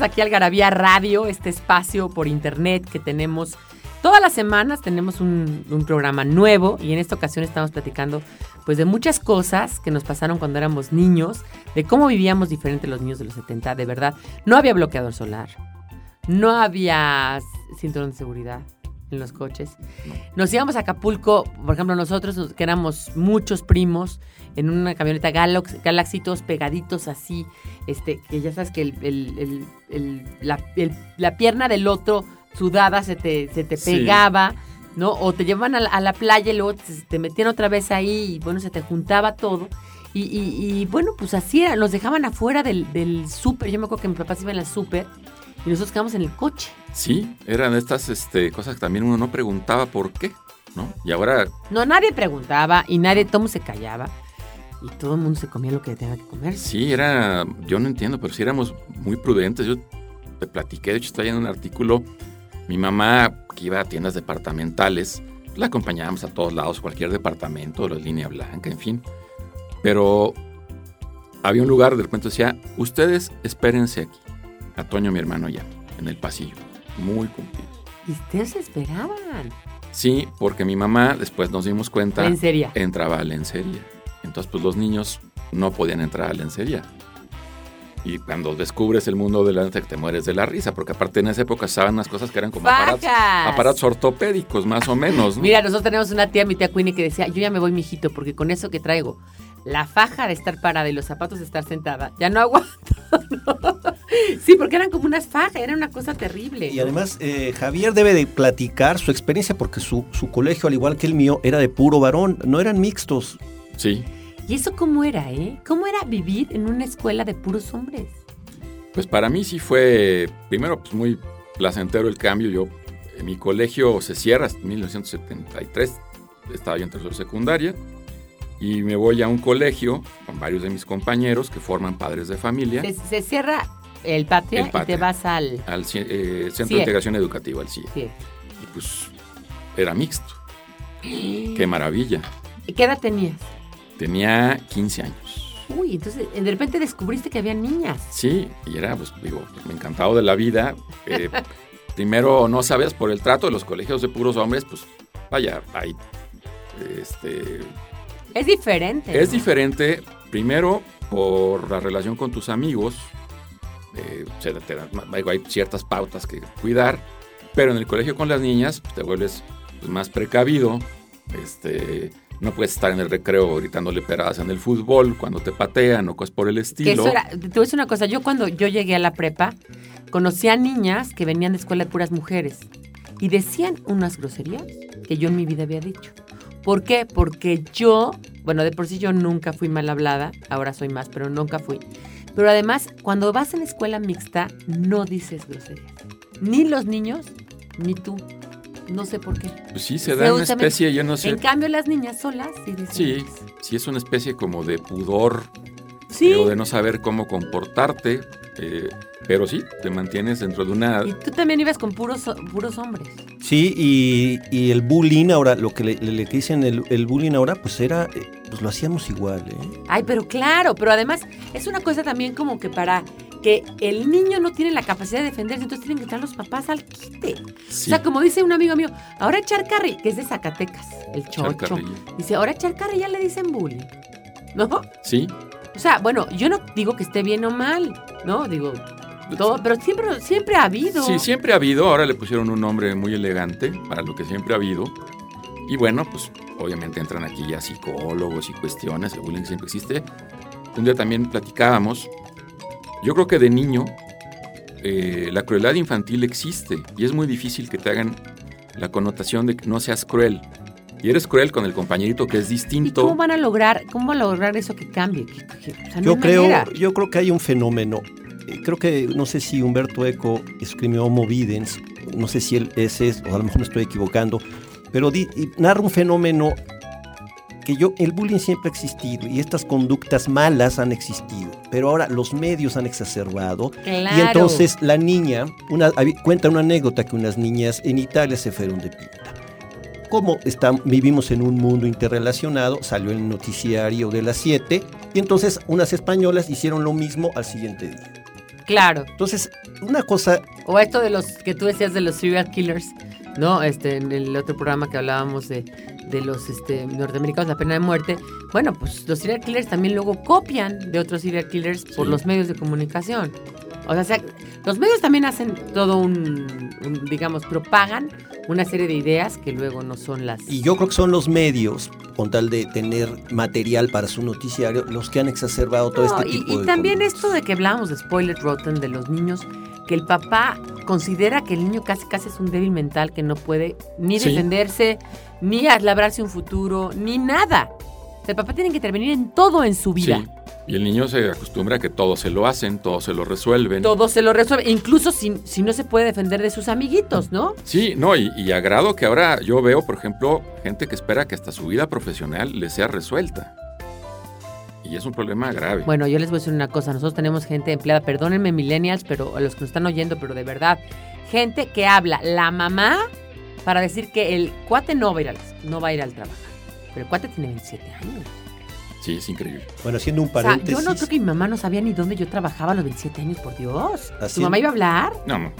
Aquí al Garabía Radio, este espacio por internet que tenemos todas las semanas. Tenemos un, un programa nuevo y en esta ocasión estamos platicando pues de muchas cosas que nos pasaron cuando éramos niños, de cómo vivíamos diferente los niños de los 70, de verdad. No había bloqueador solar, no había cinturón de seguridad en los coches. Nos íbamos a Acapulco, por ejemplo, nosotros nos- que éramos muchos primos en una camioneta Galax- Galaxy, todos pegaditos así, este, que ya sabes que el- el- el- la, la pierna del otro sudada se te, se te Sí. pegaba, ¿no? O te llevaban a la, a la playa y luego te, te metían otra vez ahí y bueno, se te juntaba todo. Y, y- y, bueno, pues así era, nos dejaban afuera del, del súper. Yo me acuerdo que mi papá se iba al súper y nosotros quedamos en el coche. Sí, eran estas este, cosas que también uno no preguntaba por qué, ¿no? Y ahora, No, nadie preguntaba y nadie, todo se callaba. Y todo el mundo se comía lo que tenía que comer. sí, era, yo no entiendo, pero sí éramos muy prudentes. Yo te platiqué, de hecho, está en un artículo. Mi mamá, que iba a tiendas departamentales, la acompañábamos a todos lados, cualquier departamento, la línea blanca, en fin. Pero había un lugar, de repente decía, ustedes espérense aquí. A Toño, mi hermano, ya, en el pasillo. Muy cumplidos. Y ustedes esperaban. Sí, porque mi mamá, después nos dimos cuenta, En serio. entraba a lencería. Entonces, pues los niños no podían entrar a lencería. Y cuando descubres el mundo de la lencería, te mueres de la risa, porque aparte en esa época usaban unas cosas que eran como aparatos, aparatos ortopédicos, más o menos. ¿no? Mira, nosotros tenemos una tía, mi tía Queenie, que decía, yo ya me voy, mijito, porque con eso que traigo, la faja de estar parada y los zapatos de estar sentada, ya no aguanto. ¿no? Sí, porque eran como unas fajas, era una cosa terrible. Y además, eh, Javier debe de platicar su experiencia porque su, su colegio, al igual que el mío, era de puro varón, no eran mixtos. Sí, ¿Y eso cómo era, eh? ¿Cómo era vivir en una escuela de puros hombres? pues para mí sí fue, primero, pues muy placentero el cambio. Yo, en mi colegio se cierra en 1973, estaba yo en tercero secundaria, y me voy a un colegio con varios de mis compañeros que forman padres de familia. Se, se cierra el patria, El Patria. y te vas al... al eh, Centro CIE. de Integración Educativa, el CIE. Sí. Y pues era mixto. Qué maravilla. ¿Qué edad tenías? Tenía 15 años. Uy, entonces eh, de repente descubriste que había niñas. Sí, y era, pues digo, me encantado de la vida. Eh, primero, no sabes, por el trato de los colegios de puros hombres, pues vaya, hay, este, Es diferente. es ¿no? diferente, primero, por la relación con tus amigos. eh, se te dan- digo, hay ciertas pautas que cuidar, pero en el colegio con las niñas pues, te vuelves pues, más precavido. Este, no puedes estar en el recreo gritándole peradas en el fútbol cuando te patean o cosas por el estilo. eso era, te voy a decir una cosa, yo cuando yo llegué a la prepa, conocí a niñas que venían de escuela de puras mujeres y decían unas groserías que yo en mi vida había dicho. ¿Por qué? Porque yo, bueno, de por sí yo nunca fui mal hablada, ahora soy más, pero nunca fui. Pero además, cuando vas en escuela mixta, no dices groserías. Ni los niños, ni tú. No sé por qué. Pues sí, se da una especie, yo no sé. En cambio, las niñas solas sí dicen. Sí, sí es una especie como de pudor Sí. o de no saber cómo comportarte, eh, pero sí, te mantienes dentro de una... Y tú también ibas con puros, puros hombres. Sí, y, y el bullying ahora, lo que le, le- le dicen el, el bullying ahora, pues era, eh, pues lo hacíamos igual, ¿eh? Ay, pero claro, pero además es una cosa también como que para que el niño no tiene la capacidad de defenderse, entonces tienen que estar los papás al quite. Sí, O sea, como dice un amigo mío, ahora echar carri, que es de Zacatecas, el chocho. Dice, ahora echar carri ya le dicen bullying. ¿No? Sí, O sea, bueno, yo no digo que esté bien o mal, ¿no? Digo, todo, pero siempre, siempre ha habido. sí, siempre ha habido, ahora le pusieron un nombre muy elegante para lo que siempre ha habido. Y bueno, pues obviamente entran aquí ya psicólogos y cuestiones, el bullying siempre existe. Un día también platicábamos, yo creo que de niño eh, la crueldad infantil existe y es muy difícil que te hagan la connotación de que no seas cruel. Y eres cruel con el compañerito que es ¿Y distinto. cómo van a lograr, cómo van a lograr eso que cambie? Que- que- o sea, no Yo creo, manera. yo creo que hay un fenómeno. Eh, Creo que, no sé si Humberto Eco escribió Homo Videns, no sé si él ese es, o a lo mejor me estoy equivocando, pero di- narra un fenómeno que yo, el bullying siempre ha existido y estas conductas malas han existido, pero ahora los medios han exacerbado Claro. y entonces la niña, una, cuenta una anécdota que unas niñas en Italia se fueron de pinta. Como están, vivimos en un mundo interrelacionado, salió el noticiario de las 7 y entonces unas españolas hicieron lo mismo al siguiente día. Claro. Entonces una cosa, O esto de los que tú decías de los serial killers, ¿no? Este, en el otro programa que hablábamos de, de los este, norteamericanos, la pena de muerte. Bueno, pues los serial killers también luego copian de otros serial killers por Sí. los medios de comunicación. O sea, los medios también hacen todo un, un, digamos, propagan una serie de ideas que luego no son las... y yo creo que son los medios, con tal de tener material para su noticiario, los que han exacerbado todo No, este y, tipo y de también conductas. esto de que hablábamos de spoiler rotten de los niños, que el papá considera que el niño casi casi es un débil mental que no puede ni Sí. defenderse, ni labrarse un futuro, ni nada. El papá tiene que intervenir en todo en su vida. Sí. Y el niño se acostumbra a que todo se lo hacen, todo se lo resuelven. Todo se lo resuelve, incluso si, si no se puede defender de sus amiguitos, ¿no? Sí, no, y, y agrado que ahora yo veo, por ejemplo, gente que espera que hasta su vida profesional le sea resuelta. Y es un problema grave. Bueno, yo les voy a decir una cosa, nosotros tenemos gente empleada, perdónenme millennials, pero a los que nos están oyendo, pero de verdad, gente que habla la mamá para decir que el cuate no va a ir, a las- no va a ir al trabajar. Pero el cuate tiene 27 años. Sí, es increíble. Bueno, haciendo un O sea, paréntesis. yo no creo que mi mamá no sabía ni dónde yo trabajaba a los 27 años, por Dios. ¿Tu mamá iba a hablar? No, no.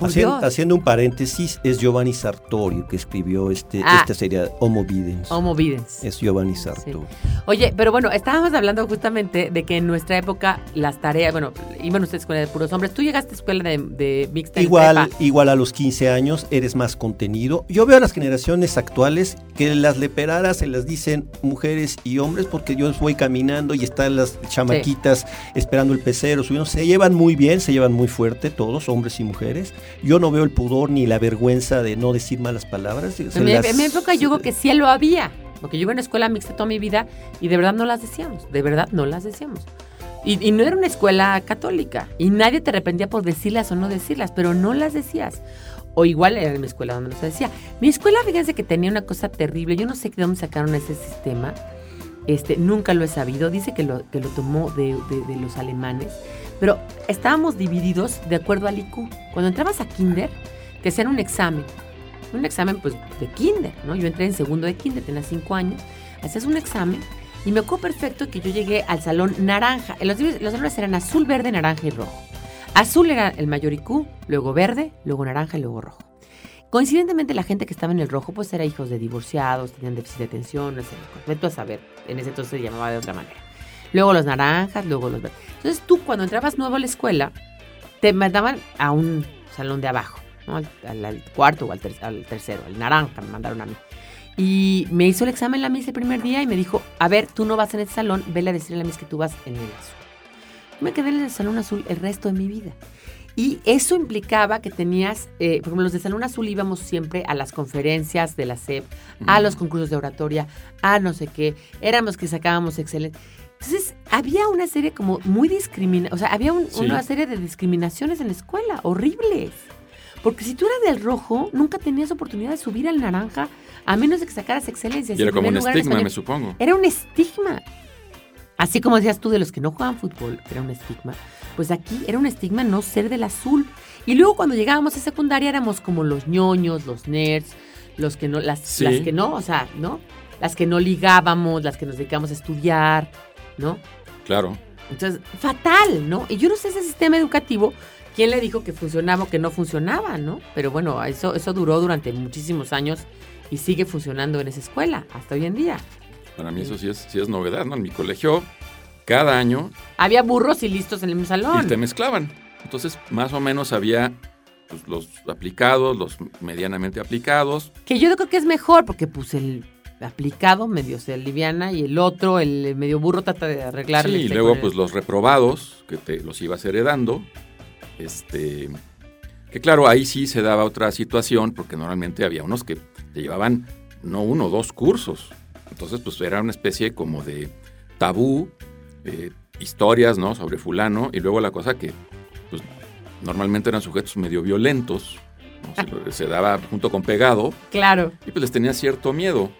Haciendo un paréntesis, es Giovanni Sartori que escribió este, Ah. esta serie Homo Videns. Homo Videns. Es Giovanni Sartori. Oye, pero bueno, estábamos hablando justamente de que en nuestra época las tareas, bueno, iban ustedes a escuela de puros hombres. Tú llegaste a escuela de, de mixta Igual, igual a los 15 años eres más contenido. Yo veo a las generaciones actuales que las leperadas se las dicen mujeres y hombres porque yo voy caminando y están las chamaquitas esperando el pecero, subiendo. Se llevan muy bien, se llevan muy fuerte todos, hombres y mujeres. Yo no veo el pudor ni la vergüenza de no decir malas palabras. Se En mi, las- en mi época yo creo que sí lo había, porque yo iba a una escuela mixta toda mi vida y de verdad no las decíamos, de verdad no las decíamos. Y, y no era una escuela católica y nadie te arrepentía por decirlas o no decirlas, pero no las decías. O igual era en mi escuela donde no se decía. Mi escuela, fíjense que tenía una cosa terrible, yo no sé de dónde sacaron ese sistema, este, nunca lo he sabido, dice que lo, que lo tomó de, de- de los alemanes, pero estábamos divididos de acuerdo al IQ. Cuando entrabas a kinder, te hacían un examen, un examen pues de kinder, ¿no? Yo entré en segundo de kinder, tenía cinco años, hacías un examen y me acuerdo perfecto que yo llegué al salón naranja, los, los salones eran azul, verde, naranja y rojo. Azul era el mayor IQ, luego verde, luego naranja y luego rojo. Coincidentemente la gente que estaba en el rojo pues era hijos de divorciados, tenían déficit de atención, no sé, a saber, en ese entonces se llamaba de otra manera. Luego los naranjas, luego los verdes. Entonces tú cuando entrabas nuevo a la escuela, te mandaban a un salón de abajo, ¿no? al, al- al cuarto o al, ter- al tercero, al naranja me mandaron a mí. Y me hizo el examen la Miss el primer día y me dijo, a ver, tú no vas en ese salón, vele a decirle a la Miss que tú vas en el azul. Me quedé en el salón azul el resto de mi vida. Y eso implicaba que tenías, eh, por ejemplo, los de Salón Azul íbamos siempre a las conferencias de la SEP, a los concursos de oratoria, a no sé qué, éramos que sacábamos excelente. Entonces, había una serie como muy discrimina, o sea, había un- Sí. una serie de discriminaciones en la escuela, horribles. Porque si tú eras del rojo, nunca tenías oportunidad de subir al naranja, a menos de que sacaras excelencia. Y era como un estigma, me supongo. Era un estigma. Así como decías tú de los que no juegan fútbol, era un estigma. Pues aquí era un estigma no ser del azul. Y luego cuando llegábamos a secundaria éramos como los ñoños, los nerds, los que no, las, Sí. las que no, o sea, ¿no? Las que no ligábamos, las que nos dedicamos a estudiar, ¿no? Claro. Entonces, fatal, ¿no? Y yo no sé ese sistema educativo, quién le dijo que funcionaba o que no funcionaba, ¿no? Pero bueno, eso, eso duró durante muchísimos años y sigue funcionando en esa escuela hasta hoy en día. Para mí eso sí es, sí es novedad, ¿no? En mi colegio, cada año Había burros y listos en el mismo salón. y te mezclaban. Entonces, más o menos había pues, los aplicados, los medianamente aplicados. Que yo creo que es mejor porque pues el aplicado medio se aliviana y el otro, el medio burro, trata de arreglarle. Sí, y este, luego el- pues los reprobados, que te los ibas heredando. Este, que claro, ahí sí se daba otra situación, porque normalmente había unos que te llevaban no uno, dos cursos. Entonces, pues era una especie como de tabú, eh, historias, ¿no? Sobre fulano, y luego la cosa que, pues, normalmente eran sujetos medio violentos, ¿no? se, se daba junto con pegado, Claro. y pues les tenía cierto miedo.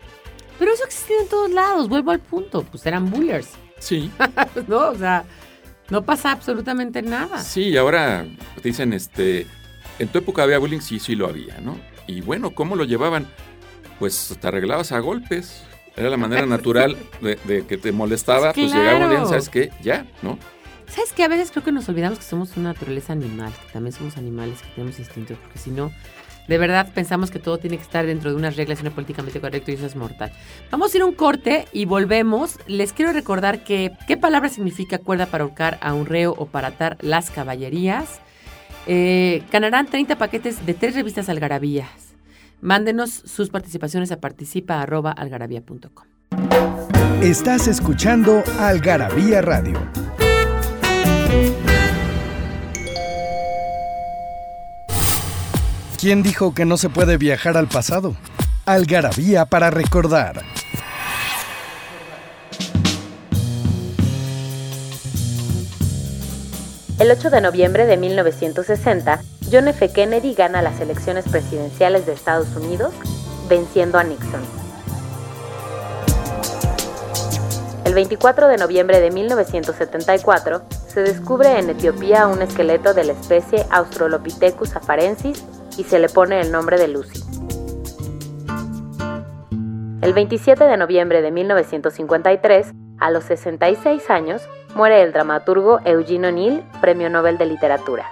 Pero eso existía en todos lados, vuelvo al punto. Pues eran bullers, Sí, ¿no? O sea, no pasa absolutamente nada. Sí, y ahora te dicen, este, en tu época había bullying, sí, sí lo había, ¿no? Y bueno, ¿cómo lo llevaban? Pues te arreglabas a golpes. Era la manera natural de, de que te molestaba, pues llegaba un día. ¿sabes qué? Ya, ¿no? ¿Sabes qué? A veces creo que nos olvidamos que somos una naturaleza animal, que también somos animales, que tenemos instintos, porque si no, de verdad pensamos que todo tiene que estar dentro de unas reglas y una políticamente correcto y eso es mortal. Vamos a ir a un corte y volvemos. Les quiero recordar que qué palabra significa cuerda para ahorcar a un reo o para atar las caballerías. Eh, ganarán 30 paquetes de tres revistas algarabías. Mándenos sus participaciones a participa.algarabía.com. Estás escuchando Algarabía Radio. ¿Quién dijo que no se puede viajar al pasado? Algarabía para recordar. El 8 de noviembre de 1960, John F. Kennedy gana las elecciones presidenciales de Estados Unidos, venciendo a Nixon. El 24 de noviembre de 1974, se descubre en Etiopía un esqueleto de la especie Australopithecus afarensis y se le pone el nombre de Lucy. El 27 de noviembre de 1953, a los 66 años, muere el dramaturgo Eugene O'Neill, Premio Nobel de Literatura.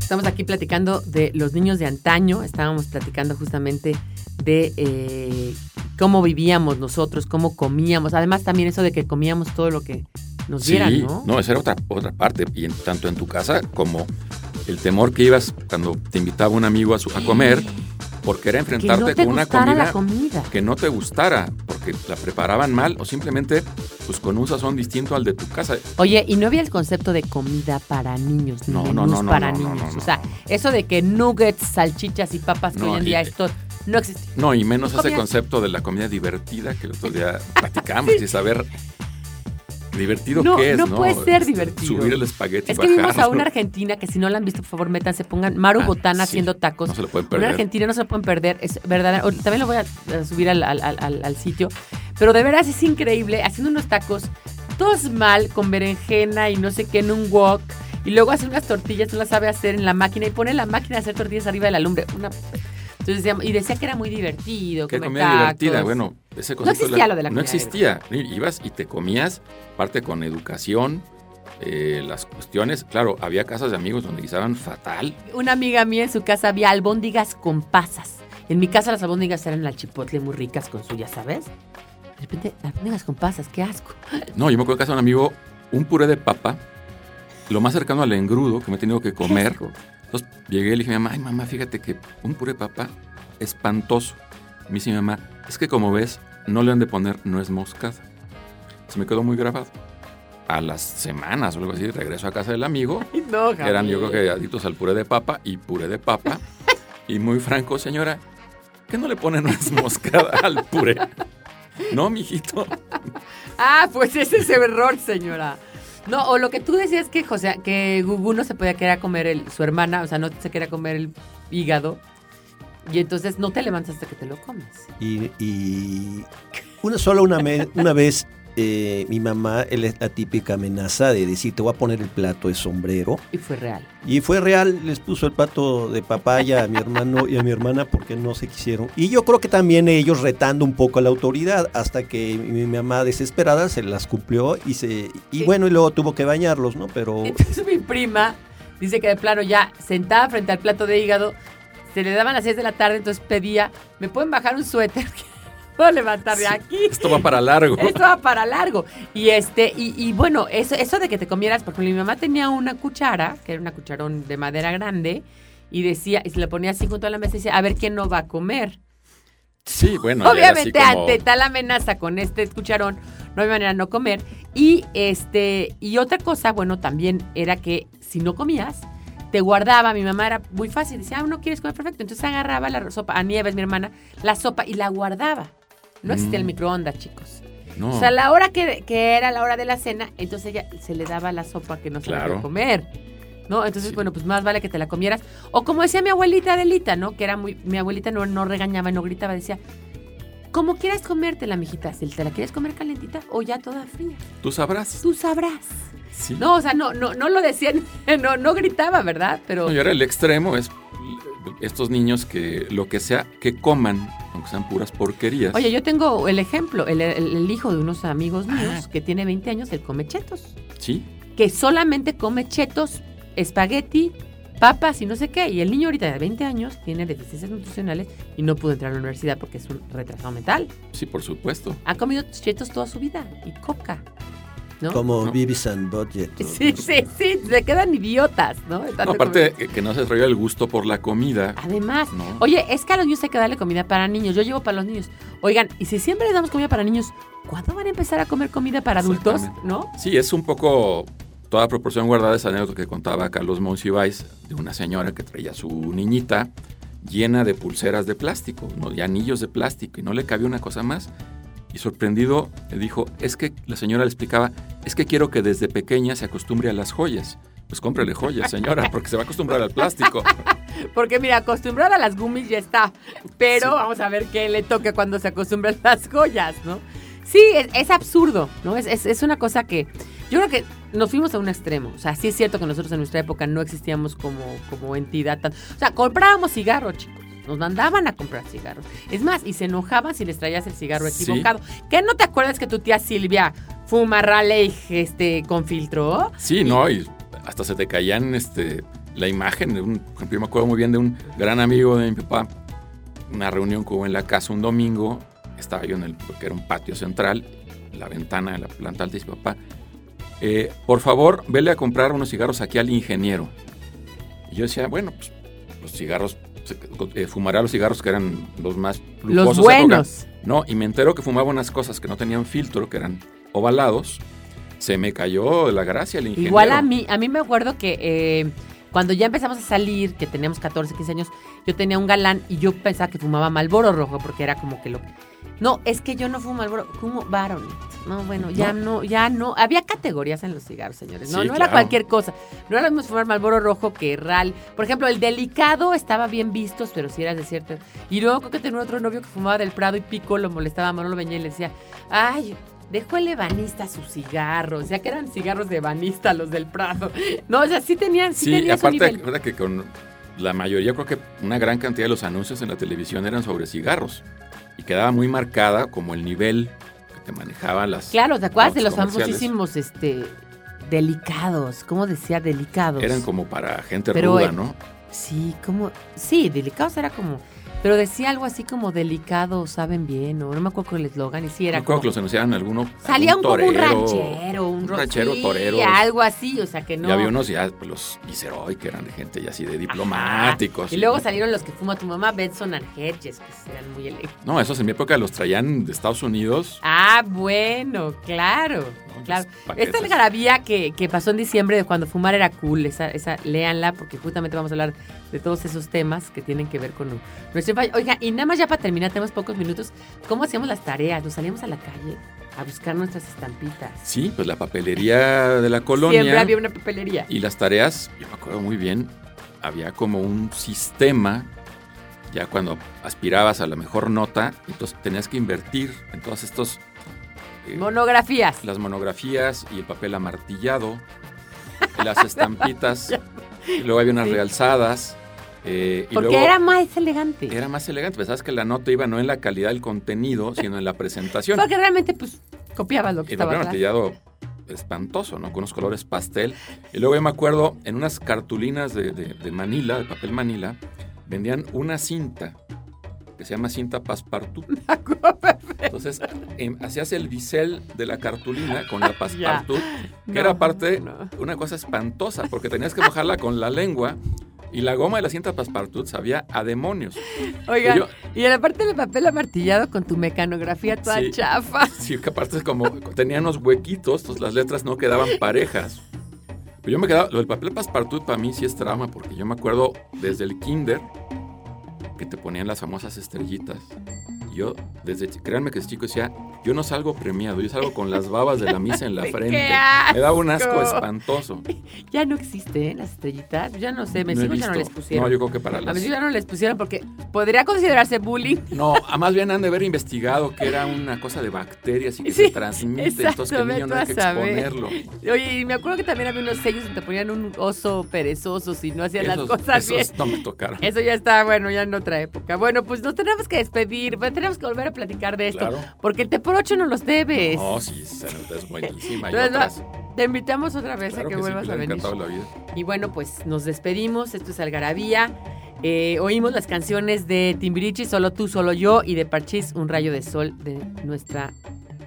Estamos aquí platicando de los niños de antaño, estábamos platicando justamente de eh, cómo vivíamos nosotros, cómo comíamos, además también eso de que comíamos todo lo que nos dieran, sí, ¿no? esa era otra, otra parte, y en- tanto en tu casa como el temor que ibas cuando te invitaba un amigo a, su- a comer, porque era enfrentarte no te con una comida que no te gustara, porque la preparaban mal o simplemente pues con un sazón distinto al de tu casa. Oye, y no había el concepto de comida para niños, ni No, no, menús no, no, para no, no, niños. no, o sea, no. eso de que nuggets, salchichas y papas que No, hoy en día esto no existe. No, y menos ese concepto de la comida divertida que el otro día platicamos y saber divertido No, qué es, no ¿no? puede ser Este, divertido. Subir el espagueti Es que vimos a bajarlo. una argentina que si no la han visto, por favor, métanse, pongan Maru Ah, Botana sí, haciendo tacos. No se lo pueden Una perder. argentina no se lo pueden perder, es verdad. También lo voy a, subir al, al- al- al sitio. Pero de veras es increíble, haciendo unos tacos, todos mal, con berenjena y no sé qué en un wok. Y luego hace unas tortillas, no las sabe hacer en la máquina y pone la máquina a hacer tortillas arriba de la lumbre. Una... Entonces y decía que era muy divertido. Qué comida divertida, tacos. bueno, ese No existía lo de la No existía, ibas y te comías, parte con educación, eh, las cuestiones, claro, había casas de amigos donde guisaban fatal, Una amiga mía en su casa había albóndigas con pasas. En mi casa las albóndigas eran al chipotle muy ricas con suya, ¿sabes? De repente, albóndigas con pasas, qué asco. No, yo me acuerdo que hace un amigo un puré de papa, lo más cercano al engrudo que me he tenido que comer. Entonces llegué y le dije a mi mamá, ay mamá, fíjate que un puré de papa espantoso. Me dice mi mamá, es que como ves, no le han de poner nuez moscada. Se me quedó muy grabado. A las semanas o algo así, regreso a casa del amigo. Ay, no, eran yo creo que adictos al puré de papa y puré de papa. y muy franco, señora, ¿qué no le pone nuez moscada al puré? No, mijito. Ah, pues ese es el error, señora. No, o lo que tú decías que José, que Gugu no se podía querer comer el, su hermana, o sea, no se quería comer el hígado. Y entonces no te levantas hasta que te lo comes. Y, y una sola una, me- una vez eh, mi mamá, él es la típica amenaza de decir, te voy a poner el plato de sombrero. Y fue real. Y fue real, les puso el plato de papaya a mi hermano y a mi hermana porque no se quisieron. Y yo creo que también ellos retando un poco a la autoridad hasta que mi, mi mamá desesperada se las cumplió y se y Sí. bueno, y luego tuvo que bañarlos, ¿no? Pero Entonces mi prima dice que de plano ya sentada frente al plato de hígado, se le daban las 6 de la tarde, entonces pedía, ¿me pueden bajar un suéter? Puedo levantar de aquí. Esto va para largo. Esto va para largo. Y este, y, y bueno, eso, eso de que te comieras, porque mi mamá tenía una cuchara, que era una cucharón de madera grande, y decía, y se le ponía así junto a la mesa y decía, a ver quién no va a comer. Sí, bueno. Obviamente, como- ante tal amenaza con este cucharón, no hay manera de no comer. Y este, y otra cosa, bueno, también era que si no comías, te guardaba. Mi mamá era muy fácil, decía, ah, no quieres comer perfecto. Entonces agarraba la sopa, a Nieves, mi hermana, la sopa y la guardaba. No existía el Mm. microondas, chicos. No. O sea, la hora que, que era la hora de la cena, entonces ella se le daba la sopa que no se Claro. podía comer. ¿No? Entonces, Sí. bueno, pues más vale que te la comieras. O como decía mi abuelita Adelita, ¿no? Que era muy. Mi abuelita no, no regañaba, no gritaba, decía. Como quieras comértela, mijita. Si te la quieres comer calentita o ya toda fría. Tú sabrás. Tú sabrás. Sí. No, o sea, no, no, no lo decían, no, no gritaba, ¿verdad? Pero. No, y ahora el extremo es estos niños que lo que sea que coman, aunque sean puras porquerías. Oye, yo tengo el ejemplo, el, el- el hijo de unos amigos míos que tiene 20 años, él come chetos. Sí, Que solamente come chetos, espagueti, papas y no sé qué. Y el niño ahorita de 20 años tiene deficiencias nutricionales y no pudo entrar a la universidad porque es un retrasado mental. sí, por supuesto. Ha comido chetos toda su vida y coca. ¿No? Como No. Beavis and Budget. Sí, sí, sí, se quedan idiotas, ¿no? Aparte que, que no se desarrolla el gusto por la comida. Además, No. oye, es que a los niños hay que darle comida para niños. Yo llevo para los niños. Oigan, y si siempre les damos comida para niños, ¿cuándo van a empezar a comer comida para adultos? ¿No? Sí, es un poco toda proporción guardada esa anécdota que contaba Carlos Monsiváis de una señora que traía a su niñita llena de pulseras de plástico, ¿no? y anillos de plástico, y no le cabía una cosa más. Y sorprendido le dijo, es que la señora le explicaba, es que quiero que desde pequeña se acostumbre a las joyas. Pues cómprele joyas, señora, porque se va a acostumbrar al plástico. Porque mira, acostumbrada a las gummies ya está. Pero Sí. vamos a ver qué le toca cuando se acostumbran las joyas, ¿no? Sí, es, es absurdo, ¿no? Es, es- es una cosa que yo creo que nos fuimos a un extremo. O sea, sí es cierto que nosotros en nuestra época no existíamos como, como entidad tan... O sea, comprábamos cigarros, chicos. Nos mandaban a comprar cigarros. Es más, y se enojaban si les traías el cigarro Sí. equivocado. ¿Qué no te acuerdas que tu tía Silvia fuma Raleigh este, con filtro? Sí, ¿no? Y hasta se te caían este, la imagen de un, por ejemplo, yo me acuerdo muy bien de un gran amigo de mi papá, una reunión que hubo en la casa un domingo, estaba yo en el, porque era un patio central, la ventana de la planta alta y dice, papá, eh, por favor, vele a comprar unos cigarros aquí al ingeniero. Y yo decía, bueno, pues los cigarros, eh, fumará los cigarros que eran los más Los lujosos época. buenos. No, y me entero que fumaba unas cosas que no tenían filtro, que eran ovalados. Se me cayó la gracia el ingeniero. Igual a mí, a mí me acuerdo que eh, cuando ya empezamos a salir, que teníamos 14, 15 años, yo tenía un galán y yo pensaba que fumaba Malboro rojo porque era como que lo No, es que yo no fumo Malboro, fumo Baronet. No, bueno, ya no, ya no. Había categorías en los cigarros, señores. No, Sí, no era cualquier cosa. No era lo mismo fumar Malboro rojo que Ral. Por ejemplo, el delicado estaba bien visto, pero si eras de cierto. Y luego creo que tenía otro novio que fumaba del Prado y Pico, lo molestaba a Manolo Beñé y le decía, ay, dejó el ebanista sus cigarros, ya que eran cigarros de ebanista los del Prado. No, o sea, sí tenían, sí, Sí, tenían su aparte, nivel. que con la mayoría, creo que una gran cantidad de los anuncios en la televisión eran sobre cigarros. Y quedaba muy marcada como el nivel que te manejaban las. Claro, ¿te acuerdas de los famosísimos, este, delicados? ¿Cómo decía delicados? Eran como para gente Pero, ruda, eh, ¿no? Sí, como, sí, delicados era como, pero decía algo así como delicados, saben bien, o no me acuerdo el eslogan, y sí era Me acuerdo como, que los anunciaban alguno. salía un poco un torero, ranchero, un, un ro- ranchero sí, torero. algo así, o sea que no. Y había unos ya, pues, los Viceroy, que eran de gente ya así de diplomáticos. Y luego salieron los que fuma tu mamá, Benson and Hedges, que eran muy elegantes. No, esos en mi época los traían de Estados Unidos. Ah, bueno, claro. Claro. Esta algarabía que, que pasó en diciembre de cuando fumar era cool, esa, esa, léanla porque justamente vamos a hablar de todos esos temas que tienen que ver con nuestro. Oiga, y nada más ya para terminar, tenemos pocos minutos, ¿cómo hacíamos las tareas? Nos salíamos a la calle a buscar nuestras estampitas. Sí, pues la papelería de la colonia. Siempre había una papelería. Y las tareas, yo me acuerdo muy bien, había como un sistema, ya cuando aspirabas a la mejor nota, entonces tenías que invertir en todos estos... eh, Monografías. las monografías y el papel amartillado, las estampitas, y luego había unas Sí. realzadas. eh, y Porque luego era más elegante. era más elegante. Pensabas que la nota iba no en la calidad del contenido, sino en la presentación. Porque realmente, pues, copiabas lo que Y el estaba atrás. amartillado espantoso, ¿no? Con unos colores pastel. Y luego yo me acuerdo, en unas cartulinas de, de- de Manila, de papel Manila, vendían una cinta que se llama cinta Passepartout. Entonces, em, hacías el bisel de la cartulina con la Passepartout, que No, era aparte no. una cosa espantosa, porque tenías que mojarla con la lengua y la goma de la cinta Passepartout sabía a demonios. Oigan, Y yo- y en la parte del papel amartillado con tu mecanografía toda Sí. chafa. Sí, que aparte es como tenía unos huequitos, entonces las letras no quedaban parejas. Pero yo me quedaba, lo del papel passepartout para mí sí es trauma, porque yo me acuerdo desde el kinder que te ponían las famosas estrellitas. Yo, desde, créanme que desde chico decía, Yo no salgo premiado, yo salgo con las babas de la misa en la ¡Qué frente. Me da un asco espantoso. Ya no existe, ¿eh? Las estrellitas. Ya no sé, me No ya no les pusieron. No, yo creo que para A las... ver, ya no les pusieron porque podría considerarse bullying. No, a más bien han de haber investigado que era una cosa de bacterias y que Sí, se transmite, exacto, entonces que el niño no hay a que saber. exponerlo. Oye, y me acuerdo que también había unos sellos donde te ponían un oso perezoso si no hacían las cosas esos bien. no me tocaron. Eso ya está, bueno, ya en otra época. Bueno, pues nos tenemos que despedir, bueno, que volver a platicar de esto. Claro. Porque el té por ocho no los debes. No, sí, esa nota es buenísima. Y Entonces, otras, te invitamos otra vez claro a que, vuelvas me a ha venir. encantado la vida. Y bueno, pues nos despedimos. Esto es Algarabía. Eh, oímos las canciones de Timbirichi, Solo tú, solo yo, y de Parchís, Un rayo de sol de nuestra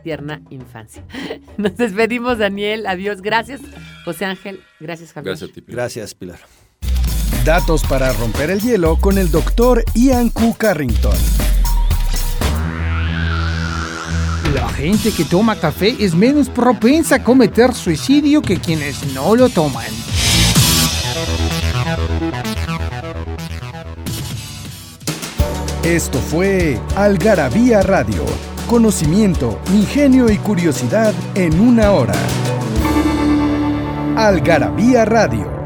tierna infancia. Nos despedimos, Daniel. Adiós. Gracias, José Ángel. Gracias, Javier. Gracias a ti. Pilar. Gracias, Pilar. Datos para romper el hielo con el doctor Ian Q. Carrington. La gente que toma café es menos propensa a cometer suicidio que quienes no lo toman. Esto fue Algarabía Radio. Conocimiento, ingenio y curiosidad en una hora. Algarabía Radio.